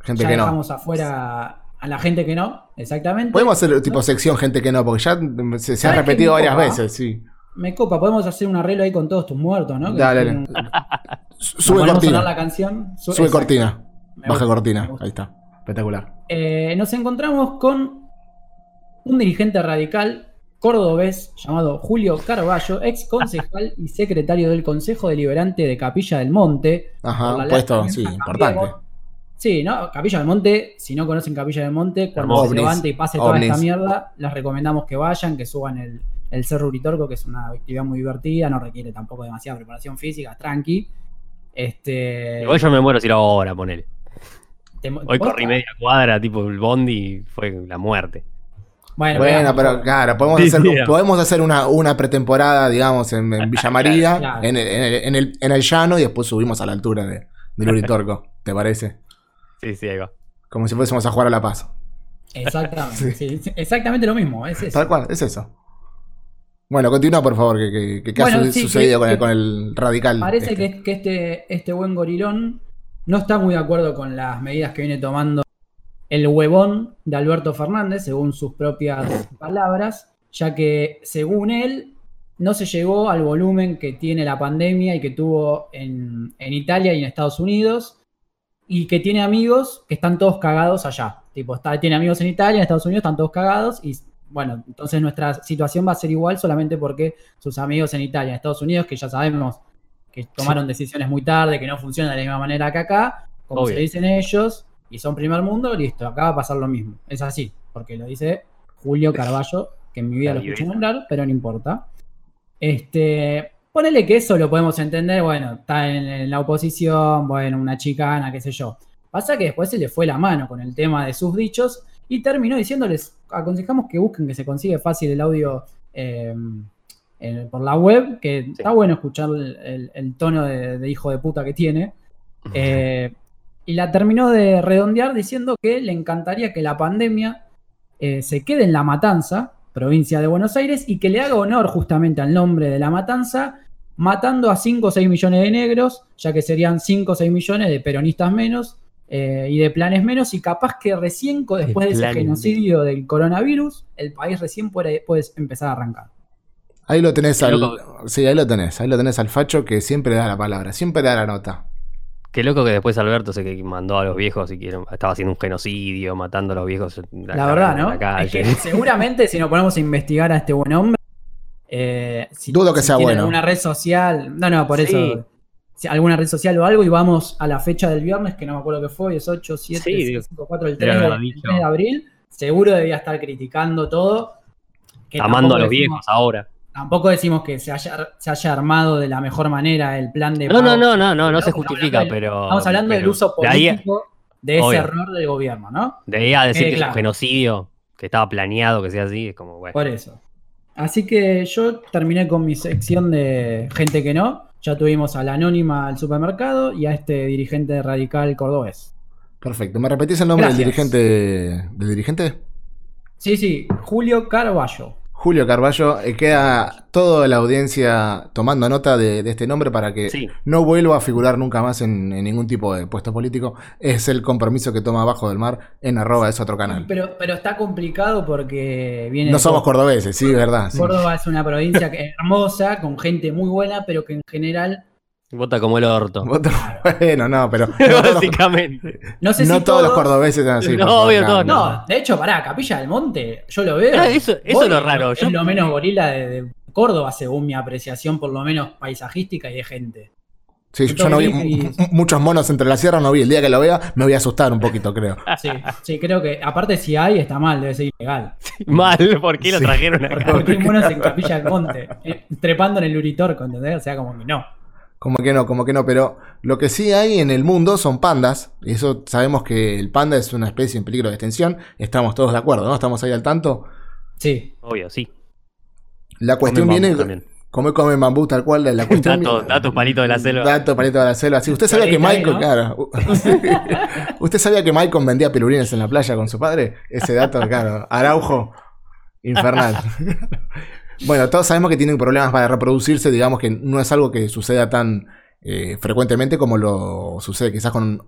gente ya que no. dejamos afuera a la gente que no, exactamente. Podemos hacer tipo sección gente que no, porque ya se, se ha ¿Sabes qué repetido varias copa? veces, sí. Me copa, podemos hacer un arreglo ahí con todos tus muertos, ¿no? Dale, tienen- dale. Sube ponemos a sonar la cortina. canción. Su- Sube cortina. Me Baja gusta, cortina. Ahí está. Espectacular. Eh, nos encontramos con un dirigente radical cordobés llamado Julio Carballo, ex concejal y secretario del Consejo Deliberante de Capilla del Monte. Ajá, puesto, sí, importante. Sí, ¿no? Capilla del Monte, si no conocen Capilla del Monte, cuando se levante y pase toda esta mierda, les recomendamos que vayan, que suban el, el Cerro Uritorco, que es una actividad muy divertida, no requiere tampoco demasiada preparación física, tranqui. Este, Igual yo me muero si lo hago ahora, ponele. te- Hoy corrí media cuadra, tipo el bondi, y fue la muerte. Bueno, Bueno, pero claro, podemos Sí, hacer, sí, podemos hacer una, una pretemporada, digamos, en, en Villa María, Claro. en, el, en, el, en, el, en el llano, y después subimos a la altura de, del Uritorco. [laughs] ¿Te parece? Sí, sí, ahí va. Como si fuésemos a jugar a La Paz. Exactamente, [laughs] sí, sí, exactamente lo mismo, es eso. Tal cual, es eso. Bueno, continúa, por favor, que, que, que- que ha Bueno, su- sí, sucedido con, el, con el radical. Parece este. que, que este, este buen gorilón no está muy de acuerdo con las medidas que viene tomando el huevón de Alberto Fernández, según sus propias palabras, ya que según él no se llegó al volumen que tiene la pandemia y que tuvo en, en Italia y en Estados Unidos, y que tiene amigos que están todos cagados allá. Tipo, está, tiene amigos en Italia, en Estados Unidos, están todos cagados, y bueno, entonces nuestra situación va a ser igual solamente porque sus amigos en Italia, en Estados Unidos, que ya sabemos que tomaron decisiones muy tarde, que no funcionan de la misma manera que acá, como Obvio. se dicen ellos, y son primer mundo, listo, acá va a pasar lo mismo. Es así, porque lo dice Julio Carballo, que en mi vida lo escuché nombrar, pero no importa. Este, ponele que eso lo podemos entender, bueno, está en, en la oposición, bueno, una chicana, qué sé yo. Pasa que después se le fue la mano con el tema de sus dichos y terminó diciéndoles, aconsejamos que busquen que se consigue fácil el audio eh, en- por la web, que está bueno escuchar el, el- el tono de, de hijo de puta que tiene. Eh, y la terminó de redondear diciendo que le encantaría que la pandemia eh, se quede en La Matanza, provincia de Buenos Aires, y que le haga honor justamente al nombre de La Matanza, matando a 5 o 6 millones de negros, ya que serían 5 o 6 millones de peronistas menos eh, y de planes menos, y capaz que recién, después de ese genocidio del coronavirus, el país recién puede, puede empezar a arrancar. Ahí lo tenés al. loco. Sí, ahí lo tenés. Ahí lo tenés al facho que siempre da la palabra, siempre da la nota. Qué loco que después Alberto se que mandó a los viejos y que estaba haciendo un genocidio, matando a los viejos. en La verdad, en ¿no? la Es calle. que [laughs] seguramente si nos ponemos a investigar a este buen hombre, eh, si, Dudo que si sea tiene bueno. alguna red social, no, no, por Sí. eso, alguna red social o algo, y vamos a la fecha del viernes, que no me acuerdo qué fue, hoy es 8, 7, Sí, 6, digo, 5, 4, el debe 3, de, haber el dicho. 3 de abril, seguro debía estar criticando todo. que Amando a los decimos- viejos ahora. Tampoco decimos que se haya, se haya armado de la mejor manera el plan de No, no, no, no, no, no se justifica, del- pero. Estamos hablando del uso de ahí- político de ese Obvio. error del gobierno, ¿no? De ahí a decir Eh, que es claro. un genocidio, que estaba planeado que sea así, es como, bueno. Por eso. Así que yo terminé con mi sección de gente que no. Ya tuvimos a la anónima al supermercado y a este dirigente radical cordobés. Perfecto. ¿Me repetís el nombre del dirigente? ¿Del dirigente? Sí, sí, Julio Carballo. Julio Carballo. Eh, queda toda la audiencia tomando nota de, de este nombre para que Sí. no vuelva a figurar nunca más en, en ningún tipo de puesto político. Es el compromiso que toma abajo del mar en arroba es otro canal. Pero, pero está complicado porque viene. No somos cordobeses, sí, verdad. sí. Córdoba es una provincia que- hermosa, con gente muy buena, pero que en general. Vota como el orto. [laughs] Otro- Bueno, no, pero [laughs] no todos, los- Básicamente. No sé no si todos los cordobeses son así. No, obvio, todos No, de hecho, pará, Capilla del Monte, yo lo veo. Ah, eso- eso es lo raro, Es yo- lo menos gorila de, de Córdoba, según mi apreciación, por lo menos paisajística y de gente. Sí, yo no vi Y- muchos monos entre las sierras, no vi. El día que lo vea me voy a asustar un poquito, creo. [laughs] Sí, sí, creo que, aparte si hay, está mal, debe ser ilegal. Mal, ¿por qué lo Sí. trajeron acá? Porque hay monos en Capilla del Monte, eh, trepando en el Uritorco, ¿entendés? O sea, como que no. Como que no, como que no, pero lo que sí hay en el mundo son pandas. Y eso sabemos que el panda es una especie en peligro de extinción. Estamos todos de acuerdo, ¿no? Estamos ahí al tanto. Sí, Obvio, sí. La cuestión viene. también. Come, come bambú tal cual. La [laughs] cuestión Dato, dato palito de la selva. Dato palito de la selva. Sí, usted sabía que Michael, ¿no? claro. [laughs] ¿Usted sabía que Michael vendía pelurines en la playa con su padre? Ese dato, claro. Araujo. Infernal. [laughs] bueno, todos sabemos que tienen problemas para reproducirse. Digamos que no es algo que suceda tan eh, frecuentemente como lo sucede quizás con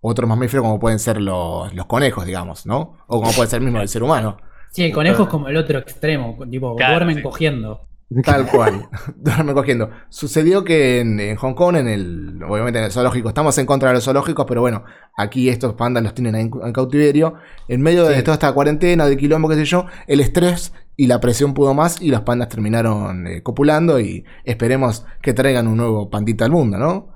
otros mamíferos como pueden ser los, los conejos, digamos, ¿no? O como puede ser mismo el ser humano. sí, el conejo es como el otro extremo, tipo, Claro, duermen sí. cogiendo. [laughs] Tal cual. [laughs] Duerme cogiendo. Sucedió que en, en Hong Kong, en el, obviamente en el zoológico, estamos en contra de los zoológicos, pero bueno, aquí estos pandas los tienen ahí en, en cautiverio. En medio de toda esta cuarentena, de quilombo, qué sé yo, el estrés y la presión pudo más y los pandas terminaron eh, copulando y esperemos que traigan un nuevo pandita al mundo, ¿no?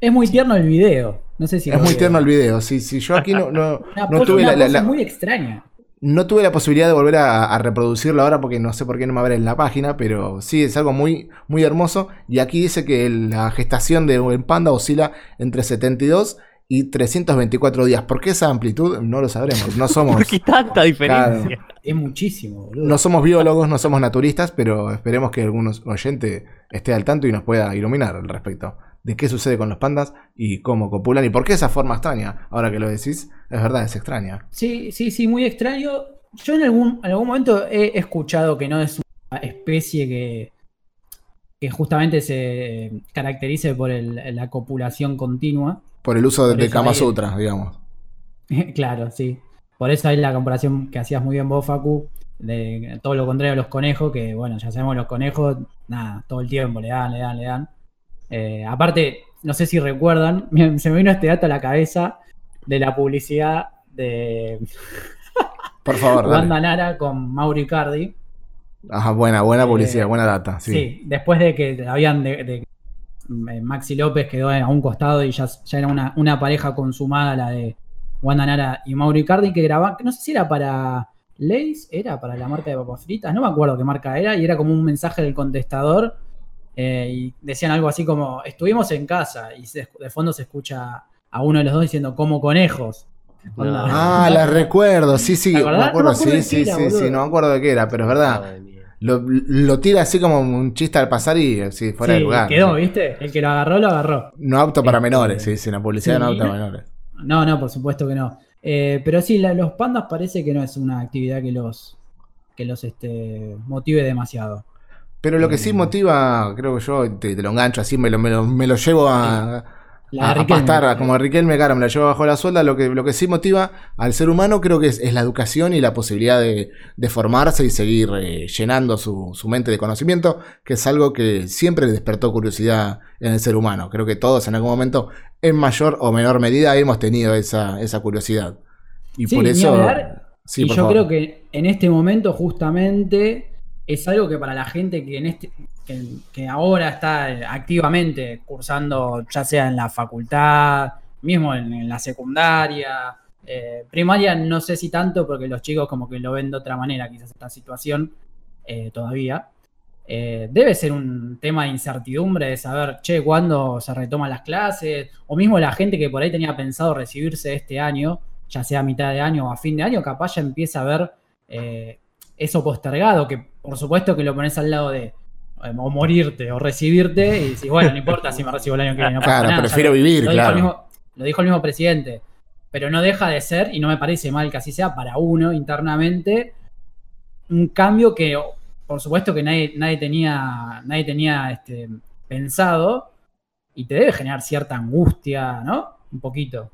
Es muy tierno el video. No sé si es muy tierno el video, sí, sí. Yo aquí no, no, [laughs] Una no tuve una la- la- la, muy extraña. No tuve la posibilidad de volver a, a reproducirlo ahora porque no sé por qué no me abre en la página, pero sí, es algo muy, muy hermoso. Y aquí dice que la gestación de un panda oscila entre 72 y 324 días. ¿Por qué esa amplitud? No lo sabremos. No [laughs] somos, ¿Por qué tanta diferencia? Es muchísimo, boludo. no somos biólogos, no somos naturistas, pero esperemos que algún oyente esté al tanto y nos pueda iluminar al respecto de qué sucede con los pandas y cómo copulan y por qué esa forma extraña. Ahora que lo decís, es verdad, es extraña. Sí, sí, sí, muy extraño. Yo en algún, en algún momento he escuchado que no es una especie que, que justamente se caracterice por el- la copulación continua. Por el uso de, Por de Kama Sutra, digamos. [laughs] claro, sí. Por eso hay la comparación que hacías muy bien vos, Facu, de todo lo contrario a los conejos, que bueno, ya sabemos los conejos, nada, todo el tiempo le dan, le dan, le dan. Eh, aparte, no sé si recuerdan, [laughs] se me vino este dato a la cabeza de la publicidad de [laughs] Por favor. Wanda Nara con Mauri Cardi. Ajá, buena, buena publicidad, Eh, buena data. Sí. Sí. después de que habían de, de- eh, Maxi López quedó a un costado y ya, ya era una, una pareja consumada la de Wanda Nara y Mauri Cardi que grababan, no sé si era para Lays, era para la marca de papas fritas, no me acuerdo qué marca era, y era como un mensaje del contestador eh, y decían algo así como, estuvimos en casa y se- de fondo se escucha a uno de los dos diciendo como conejos. Ah, la recuerdo, sí, sí, ¿Te me acuerdo, No me acuerdo sí, de sí, qué era, sí, no me acuerdo de qué era, pero es verdad. Lo, lo tira así como un chiste al pasar y así fuera de Sí, lugar. quedó, Sí. ¿viste? El que lo agarró, lo agarró. No apto para Este, menores, sí, sí, la publicidad no apta para ¿no? menores. No, no, por supuesto que no. Eh, pero sí, la- los pandas parece que no es una actividad que los, que los este, motive demasiado. Pero lo que sí Mm. motiva, creo que yo, te, te lo engancho así, me lo, me lo, me lo llevo a, La a, a pastar, como a Riquelme, cara, me la llevo bajo la suelda. Lo que, lo que sí motiva al ser humano creo que es, es la educación y la posibilidad de, de formarse y seguir eh, llenando su, su mente de conocimiento, que es algo que siempre despertó curiosidad en el ser humano. Creo que todos en algún momento, en mayor o menor medida, hemos tenido esa, esa curiosidad. Y Sí, por eso... hablar. Sí, y por yo favor. creo que en este momento justamente es algo que para la gente que en este que, ahora está eh, activamente cursando, ya sea en la facultad, mismo en, la secundaria, eh, primaria no sé si tanto porque los chicos como que lo ven de otra manera quizás esta situación eh, todavía. Debe ser un tema de incertidumbre de saber, che, cuándo se retoman las clases, o mismo la gente que por ahí tenía pensado recibirse este año, ya sea a mitad de año o a fin de año, capaz ya empieza a ver eso postergado, que por supuesto que lo pones al lado de eh, o morirte o recibirte y decís, bueno, no importa si me recibo el año que viene. No pasa Claro, nada, prefiero lo- vivir, lo dijo, claro. el mismo, lo dijo el mismo presidente, pero no deja de ser, y no me parece mal que así sea, para uno internamente, un cambio que por supuesto que nadie, nadie tenía, nadie tenía este, pensado y te debe generar cierta angustia, ¿no? Un poquito.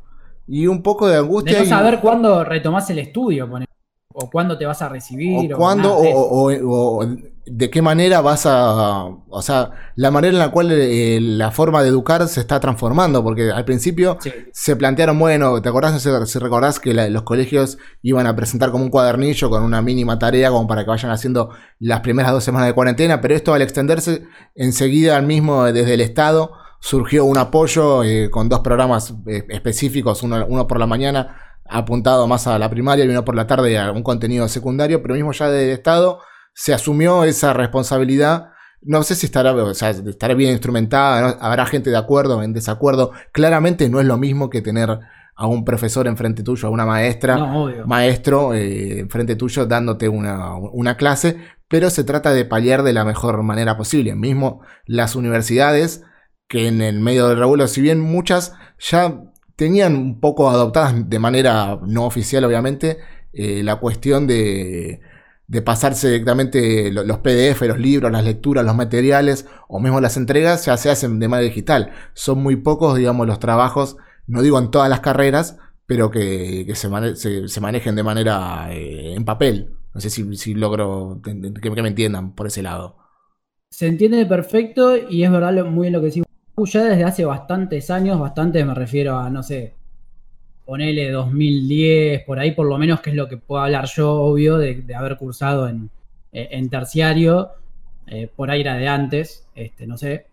Y un poco de De angustia. no y- saber cuándo retomás el estudio, ponele, o cuándo te vas a recibir. o cuándo de eso. o, o- o de qué manera vas a o sea la manera en la cual eh, la forma de educar se está transformando porque al principio Sí. se plantearon bueno te acordás si, si recordás que la- los colegios iban a presentar como un cuadernillo con una mínima tarea como para que vayan haciendo las primeras dos semanas de cuarentena pero esto al extenderse enseguida al mismo desde el estado surgió un apoyo eh, con dos programas eh, específicos, uno, uno, por la mañana apuntado más a la primaria y uno por la tarde a un contenido secundario, pero mismo ya del Estado se asumió esa responsabilidad. No sé si estará, o sea, estará bien instrumentada, habrá gente de acuerdo, en desacuerdo. Claramente no es lo mismo que tener a un profesor enfrente tuyo, a una maestra, maestro eh, enfrente tuyo dándote una, una, clase, pero se trata de paliar de la mejor manera posible. Mismo las universidades, que en el medio del revuelo, si bien muchas ya tenían un poco adoptadas de manera no oficial, obviamente, eh, la cuestión de, de pasarse directamente los PDF, los libros, las lecturas, los materiales o mismo las entregas, ya se hacen de manera digital. Son muy pocos, digamos, los trabajos, no digo en todas las carreras, pero que, se, manejen de manera eh, en papel. No sé si, logro que, me entiendan por ese lado. Se entiende perfecto y es verdad muy bien lo que decimos. Ya desde hace bastantes años, bastante me refiero a, no sé, ponele 2010, por ahí por lo menos, que es lo que puedo hablar yo, obvio, de, haber cursado en, terciario, eh, por ahí era de antes, este, no sé.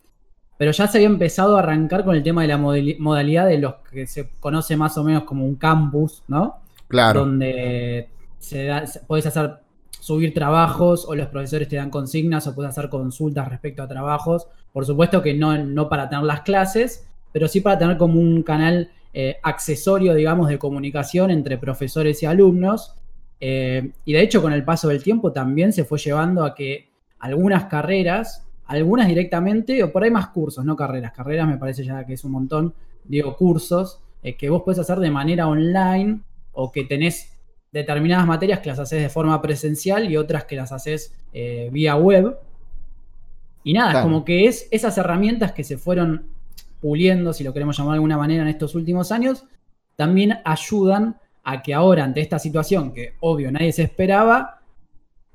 Pero ya se había empezado a arrancar con el tema de la modalidad de los que se conoce más o menos como un campus, ¿no? Claro. Donde se puedes hacer subir trabajos o los profesores te dan consignas o puedes hacer consultas respecto a trabajos. Por supuesto que no, no para tener las clases, pero sí para tener como un canal eh, accesorio, digamos, de comunicación entre profesores y alumnos. Eh, y de hecho, con el paso del tiempo también se fue llevando a que algunas carreras, algunas directamente, o por ahí más cursos, no carreras, carreras me parece ya que es un montón, digo, cursos, eh, que vos puedes hacer de manera online o que tenés determinadas materias que las haces de forma presencial y otras que las haces eh, vía web. Y nada, como que es esas herramientas que se fueron puliendo, si lo queremos llamar de alguna manera, en estos últimos años, también ayudan a que ahora, ante esta situación que obvio nadie se esperaba,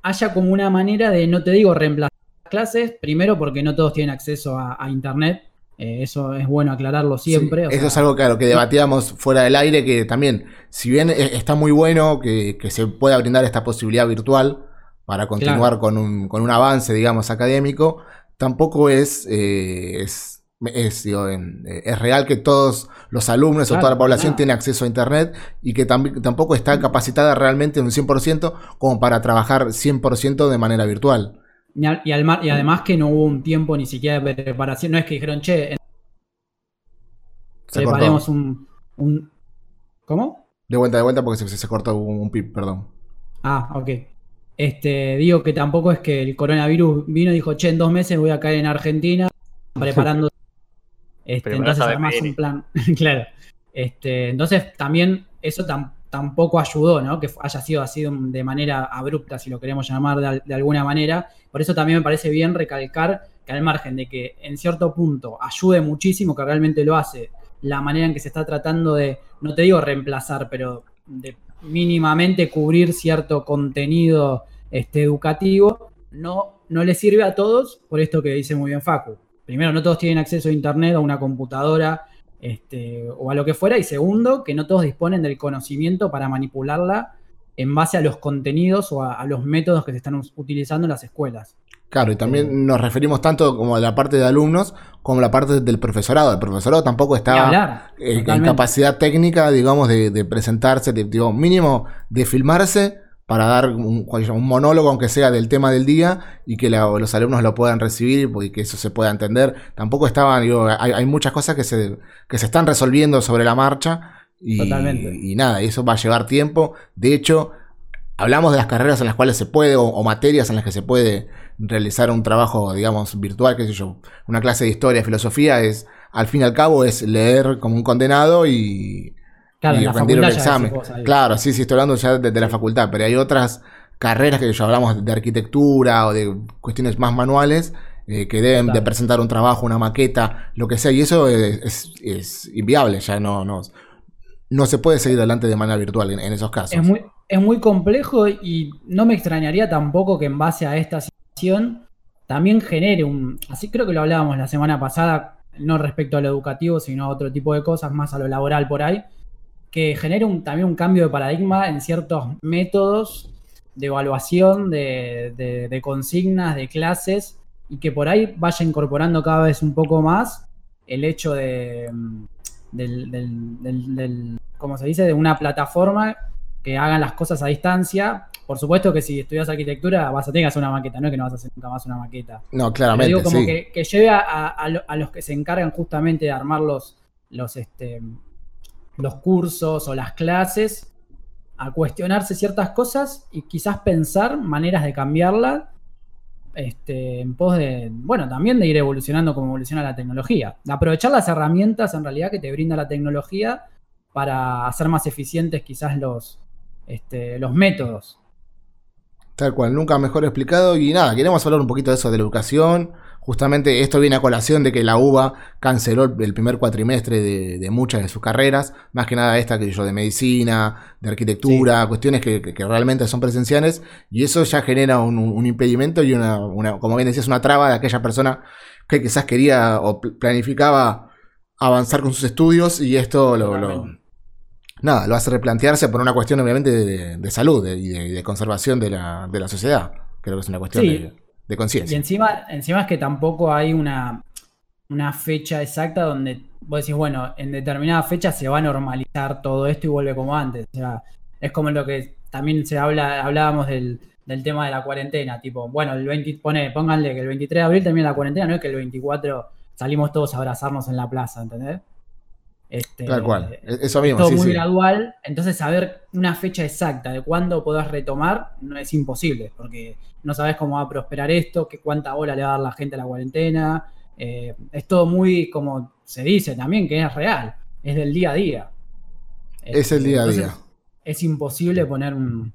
haya como una manera de, no te digo reemplazar clases, primero porque no todos tienen acceso a Internet, eh, eso es bueno aclararlo siempre. eso es algo claro que debatíamos fuera del aire, que también, si bien e, está muy bueno que, se pueda brindar esta posibilidad virtual para continuar con, un, con, un, avance, digamos, académico, tampoco es, eh, es, es, real que todos los alumnos o toda la población tiene acceso a Internet y que tampoco está capacitada realmente en un 100% como para trabajar 100% de manera virtual. Y, y, además que no hubo un tiempo ni siquiera de preparación. No es que dijeron, che, preparemos un, un, ¿Cómo? De vuelta, de vuelta, porque se, se cortó un, pip, perdón. Ah, ok. Este, digo que tampoco es que el coronavirus vino y dijo, che, en dos meses voy a caer en Argentina [laughs] preparando. este, entonces, además, un plan. [laughs] claro. Este, entonces, también eso tampoco tampoco ayudó, ¿no? Que haya sido así de manera abrupta, si lo queremos llamar de, alguna manera. Por eso también me parece bien recalcar que al margen de que en cierto punto ayude muchísimo, que realmente lo hace, la manera en que se está tratando de, no te digo reemplazar, pero de mínimamente cubrir cierto contenido este, educativo, no, no le sirve a todos por esto que dice muy bien Facu. Primero, no todos tienen acceso a Internet, a una computadora, este, o a lo que fuera. Y segundo, que no todos disponen del conocimiento para manipularla en base a los contenidos o a, los métodos que se están utilizando en las escuelas. Claro, y también eh, nos referimos tanto como a la parte de alumnos como a la parte del profesorado. El profesorado tampoco está en capacidad técnica, digamos, de, presentarse, digo, mínimo de filmarse para dar un, monólogo, aunque sea del tema del día, y que los alumnos lo puedan recibir y que eso se pueda entender. Tampoco estaban, digo, hay, muchas cosas que se, que se están resolviendo sobre la marcha. Y, Totalmente. y nada, eso va a llevar tiempo. De hecho, hablamos de las carreras en las cuales se puede, o, materias en las que se puede realizar un trabajo, digamos, virtual, qué sé yo, una clase de historia, filosofía, es, al fin y al cabo, es leer como un condenado y, Claro, y rendir un examen. Claro, sí, sí, estoy hablando ya de, la facultad, pero hay otras carreras que ya hablamos de arquitectura o de cuestiones más manuales eh, que deben de presentar un trabajo, una maqueta, lo que sea, y eso es, es, inviable, ya no, no, no se puede seguir adelante de manera virtual en, esos casos. Es muy, es muy complejo y no me extrañaría tampoco que en base a esta situación también genere un, así creo que lo hablábamos la semana pasada, no respecto a lo educativo, sino a otro tipo de cosas, más a lo laboral por ahí, que genere también un cambio de paradigma en ciertos métodos de evaluación de, consignas, de clases, y que por ahí vaya incorporando cada vez un poco más el hecho de, mm, del, del- del- del- ¿cómo se dice? De una plataforma que hagan las cosas a distancia. Por supuesto que si estudias arquitectura vas a tener que hacer una maqueta, no es que no vas a hacer nunca más una maqueta. No, Pero claramente, digo como sí. que, que lleve a, a los que se encargan justamente de armar los, los, este, los cursos o las clases a cuestionarse ciertas cosas y quizás pensar maneras de cambiarla este, en pos de, bueno, también de ir evolucionando como evoluciona la tecnología. De aprovechar las herramientas en realidad que te brinda la tecnología para hacer más eficientes quizás los, este, los métodos. Tal cual, nunca mejor explicado. Y nada, queremos hablar un poquito de eso, de la educación. Justamente esto viene a colación de que la UBA canceló el primer cuatrimestre de, de muchas de sus carreras, más que nada esta que yo de medicina, de arquitectura, cuestiones que, realmente son presenciales, y eso ya genera un, un impedimento y una, una, como bien decías, una traba de aquella persona que quizás quería o pl- planificaba avanzar con sus estudios y esto lo, lo- nada, lo hace replantearse por una cuestión obviamente de, de salud y de, de conservación de la, de la sociedad. Creo que es una cuestión Sí. de, Y encima, encima es que tampoco hay una, una fecha exacta donde vos decís, bueno, en determinada fecha se va a normalizar todo esto y vuelve como antes. O sea, es como lo que también se habla, hablábamos del, del tema de la cuarentena, tipo, bueno, el 20, pone, pónganle que el 23 de abril termina la cuarentena, no es que el 24 salimos todos a abrazarnos en la plaza, ¿entendés? Este, Tal cual. E- Eso es mismo, todo sí, muy sí. gradual, entonces saber una fecha exacta de cuándo podás retomar no es imposible, porque no sabes cómo va a prosperar esto, qué cuánta bola le va a dar la gente a la cuarentena. eh, es todo muy, como se dice también, que es real, es del día a día. Es el día a día. Es imposible poner un-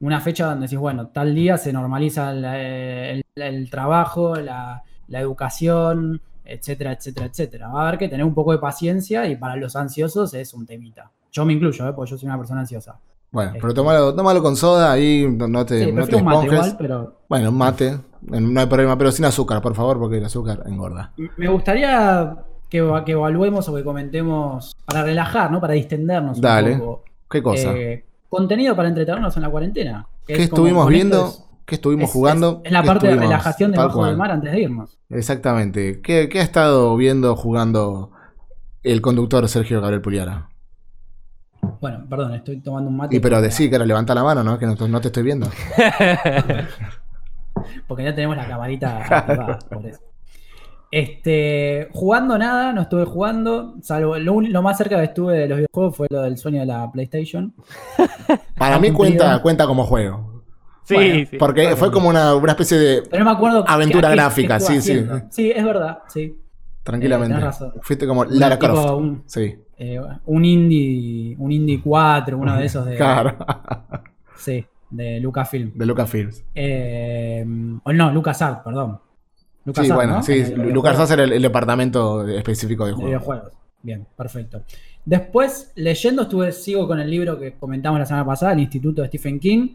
una fecha donde decís, bueno, tal día se normaliza el, el- el trabajo, la, la educación, etcétera, etcétera, etcétera. Va a haber que tener un poco de paciencia y para los ansiosos es un temita. Yo me incluyo, ¿eh? porque yo soy una persona ansiosa. Bueno, pero tómalo, tómalo con soda, ahí no te, Sí, no te mate igual, pero Bueno, un mate, no hay problema, pero sin azúcar, por favor, porque el azúcar engorda. me gustaría que, que evaluemos o que comentemos para relajar, ¿no? Para distendernos Dale. un poco. ¿Qué cosa? Eh, contenido para entretenernos en la cuarentena. que ¿Qué es estuvimos viendo? ¿Qué estuvimos es- jugando? Es, es la ¿Qué parte de relajación debajo del cual. mar antes de irnos. Exactamente. ¿Qué, qué ha estado viendo jugando el conductor Sergio Gabriel Puliara? Bueno, perdón, estoy tomando un mate. Y pero decí que era levanta la mano, ¿no? Que no, no te estoy viendo. [laughs] Porque ya tenemos la camarita activada, [laughs] por eso. Este, jugando nada, no estuve jugando, salvo lo, lo más cerca que estuve de los videojuegos fue lo del sueño de la PlayStation. [laughs] Para mí cumplido. cuenta, cuenta como juego. Sí, Bueno, sí. Porque fue como una, una especie de. Pero no me acuerdo. qué- Aventura gráfica, sí, sí. haciendo. Sí, es verdad, sí. Tranquilamente. Eh, razón. Fuiste como Lara tipo Croft. un- Sí. Eh, un indie, un indie 4, uno de esos de, Claro. sí, de Lucasfilm. de Lucasfilms. Eh, o no, LucasArts, perdón. Sí, LucasArts, bueno, ¿no? sí. Eh. LucasArts era el, el departamento específico de De juego. videojuegos. Bien, perfecto. Después, leyendo, estuve, sigo con el libro que comentamos la semana pasada, El Instituto de Stephen King,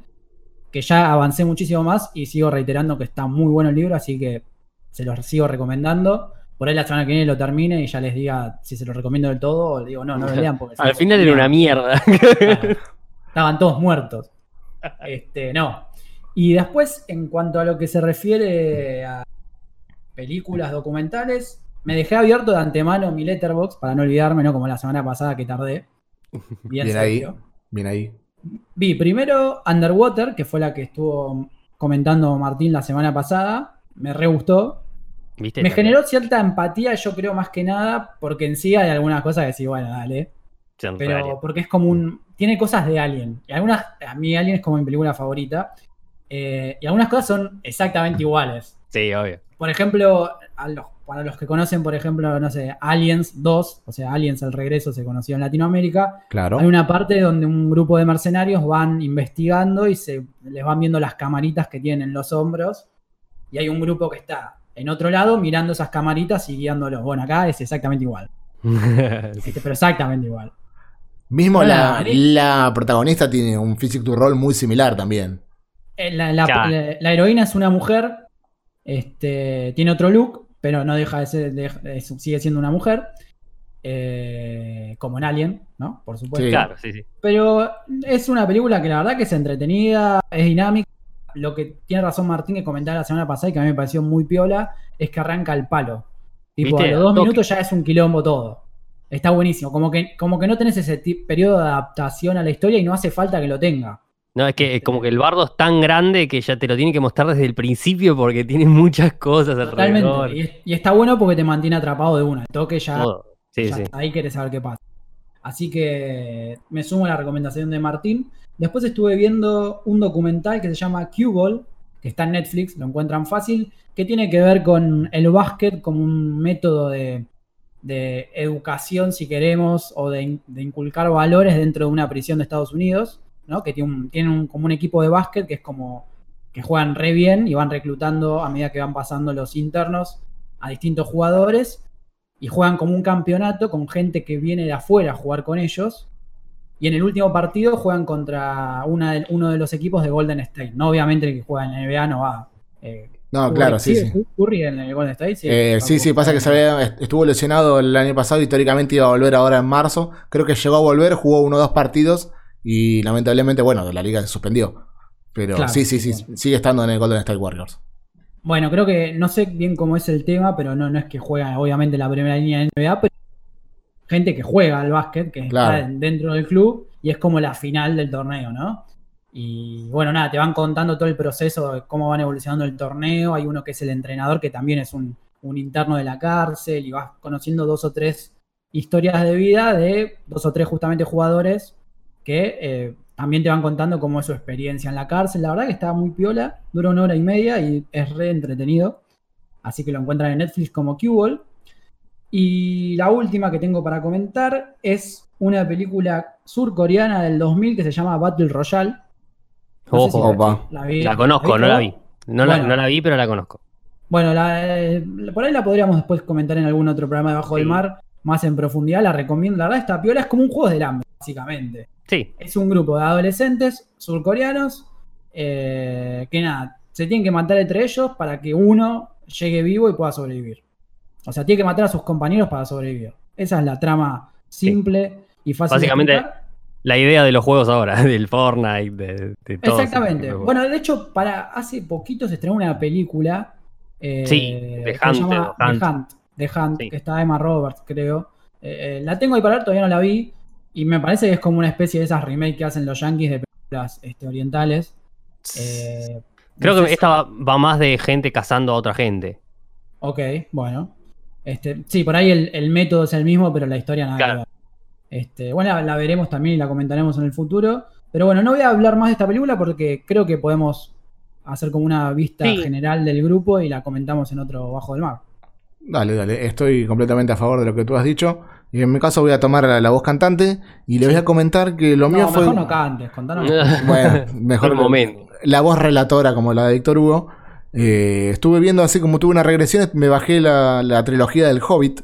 que ya avancé muchísimo más y sigo reiterando que está muy bueno el libro, así que se los sigo recomendando. Por ahí la semana que viene lo termine y ya les diga si se lo recomiendo del todo o digo, no, no lo [laughs] lean porque... Al final era una mierda. Claro. [laughs] Estaban todos muertos. Este, no. Y después, en cuanto a lo que se refiere a películas documentales, me dejé abierto de antemano mi letterbox para no olvidarme, no como la semana pasada que tardé. [laughs] Bien, Bien ahí. Bien ahí. Vi primero Underwater, que fue la que estuvo comentando Martín la semana pasada. Me re gustó. ¿Viste? Me generó cierta empatía, yo creo, más que nada, porque en sí hay algunas cosas que sí, bueno, dale. Pero porque es como un. Tiene cosas de Alien. Y algunas. A mí Alien es como mi película favorita. eh, y algunas cosas son exactamente iguales. Sí, obvio. Por ejemplo, a los- para los que conocen, por ejemplo, no sé, Aliens 2, o sea, Aliens el regreso se conoció en Latinoamérica. Claro. Hay una parte donde un grupo de mercenarios van investigando y se les van viendo las camaritas que tienen en los hombros. Y hay un grupo que está en otro lado mirando esas camaritas y guiándolos. Bueno, acá es exactamente igual. [laughs] Este, pero exactamente igual. Mismo la, la protagonista tiene un physique to roll muy similar también. Eh, La, la- Claro. la- la heroína es una mujer, este, tiene otro look, pero no deja de ser, de- sigue siendo una mujer, eh, como en Alien, ¿no? Por supuesto. Sí. Claro, sí, sí. Pero es una película que la verdad que es entretenida, es dinámica. Lo que tiene razón Martín que comentaba la semana pasada y que a mí me pareció muy piola es que arranca al palo. Tipo, a ¿Viste? los dos Toque. minutos ya es un quilombo todo. Está buenísimo. Como que, como que no tenés ese periodo de adaptación a la historia y no hace falta que lo tenga. No, es que es como que el bardo es tan grande que ya te lo tiene que mostrar desde el principio porque tiene muchas cosas alrededor. Totalmente. Y, es- y está bueno porque te mantiene atrapado de una. El toque ya. Sí, ya sí. ahí querés saber qué pasa. Así que me sumo a la recomendación de Martín. Después estuve viendo un documental que se llama Q-Ball, que está en Netflix, lo encuentran fácil, que tiene que ver con el básquet como un método de, de educación, si queremos, o de inculcar valores dentro de una prisión de Estados Unidos, ¿no? que tiene un, tienen un- como un equipo de básquet que es como que juegan re bien y van reclutando a medida que van pasando los internos a distintos jugadores y juegan como un campeonato con gente que viene de afuera a jugar con ellos. Y en el último partido juegan contra una de- uno de los equipos de Golden State. No, obviamente el que juega en la NBA no va. eh, No, claro, sí, sí. Curry en el Golden State, sí. Eh, sí, sí, pasa que se había- estuvo lesionado el año pasado y teóricamente iba a volver ahora en marzo. Creo que llegó a volver, jugó uno o dos partidos y lamentablemente, bueno, la liga se suspendió. Pero Claro, sí, sí, sí, bueno. sigue estando en el Golden State Warriors. Bueno, creo que no sé bien cómo es el tema, pero no, no es que juega obviamente la primera línea de NBA, pero gente que juega al básquet, que Claro. está dentro del club y es como la final del torneo, ¿no? Y bueno, nada, te van contando todo el proceso de cómo van evolucionando el torneo. Hay uno que es el entrenador, que también es un, un interno de la cárcel, y vas conociendo dos o tres historias de vida de dos o tres justamente jugadores que eh, también te van contando cómo es su experiencia en la cárcel. La verdad que está muy piola, dura una hora y media y es re entretenido. Así que lo encuentran en Netflix como Q-Ball. Y la última que tengo para comentar es una película surcoreana del 2000 que se llama Battle Royale. No sé si Ojo, la- Opa. la, vi- la conozco, no la vi. No, la, Bueno. no la vi, pero la conozco. Bueno, la- eh, por ahí la podríamos después comentar en algún otro programa debajo del Sí. mar, más en profundidad. La recomiendo. La verdad, esta piola es como un juego del hambre, básicamente. Sí, Es un grupo de adolescentes surcoreanos eh, que nada, se tienen que matar entre ellos para que uno llegue vivo y pueda sobrevivir. O sea, tiene que matar a sus compañeros para sobrevivir. Esa es la trama simple y fácil Básicamente, de la idea de los juegos ahora, [laughs] del Fortnite, de, de todo. Exactamente. de Bueno, de hecho, para hace poquito se estrenó una película. eh, Sí, The que se Hunt, llama The Hunt. The Hunt. The Hunt, Sí. que está Emma Roberts, creo. Eh, la tengo ahí para ver, todavía no la vi. Y me parece que es como una especie de esas remakes que hacen los yankees de películas este, orientales. Eh, Creo no sé que esta va, va más de gente cazando a otra gente. Ok, bueno. Este, sí, por ahí el, el método es el mismo, pero la historia nada Claro. que ver. Este, bueno, la, la veremos también y la comentaremos en el futuro. Pero bueno, no voy a hablar más de esta película porque creo que podemos hacer como una vista Sí. general del grupo y la comentamos en otro Bajo del Mar. Dale, dale, estoy completamente a favor de lo que tú has dicho. Y en mi caso voy a tomar la, la voz cantante y le voy a comentar que lo mío no, fue... mejor no cantes, contanos. [laughs] Bueno, mejor el momento. la voz relatora como la de Víctor Hugo. Eh, estuve viendo así como tuve una regresión, me bajé la, la trilogía del Hobbit.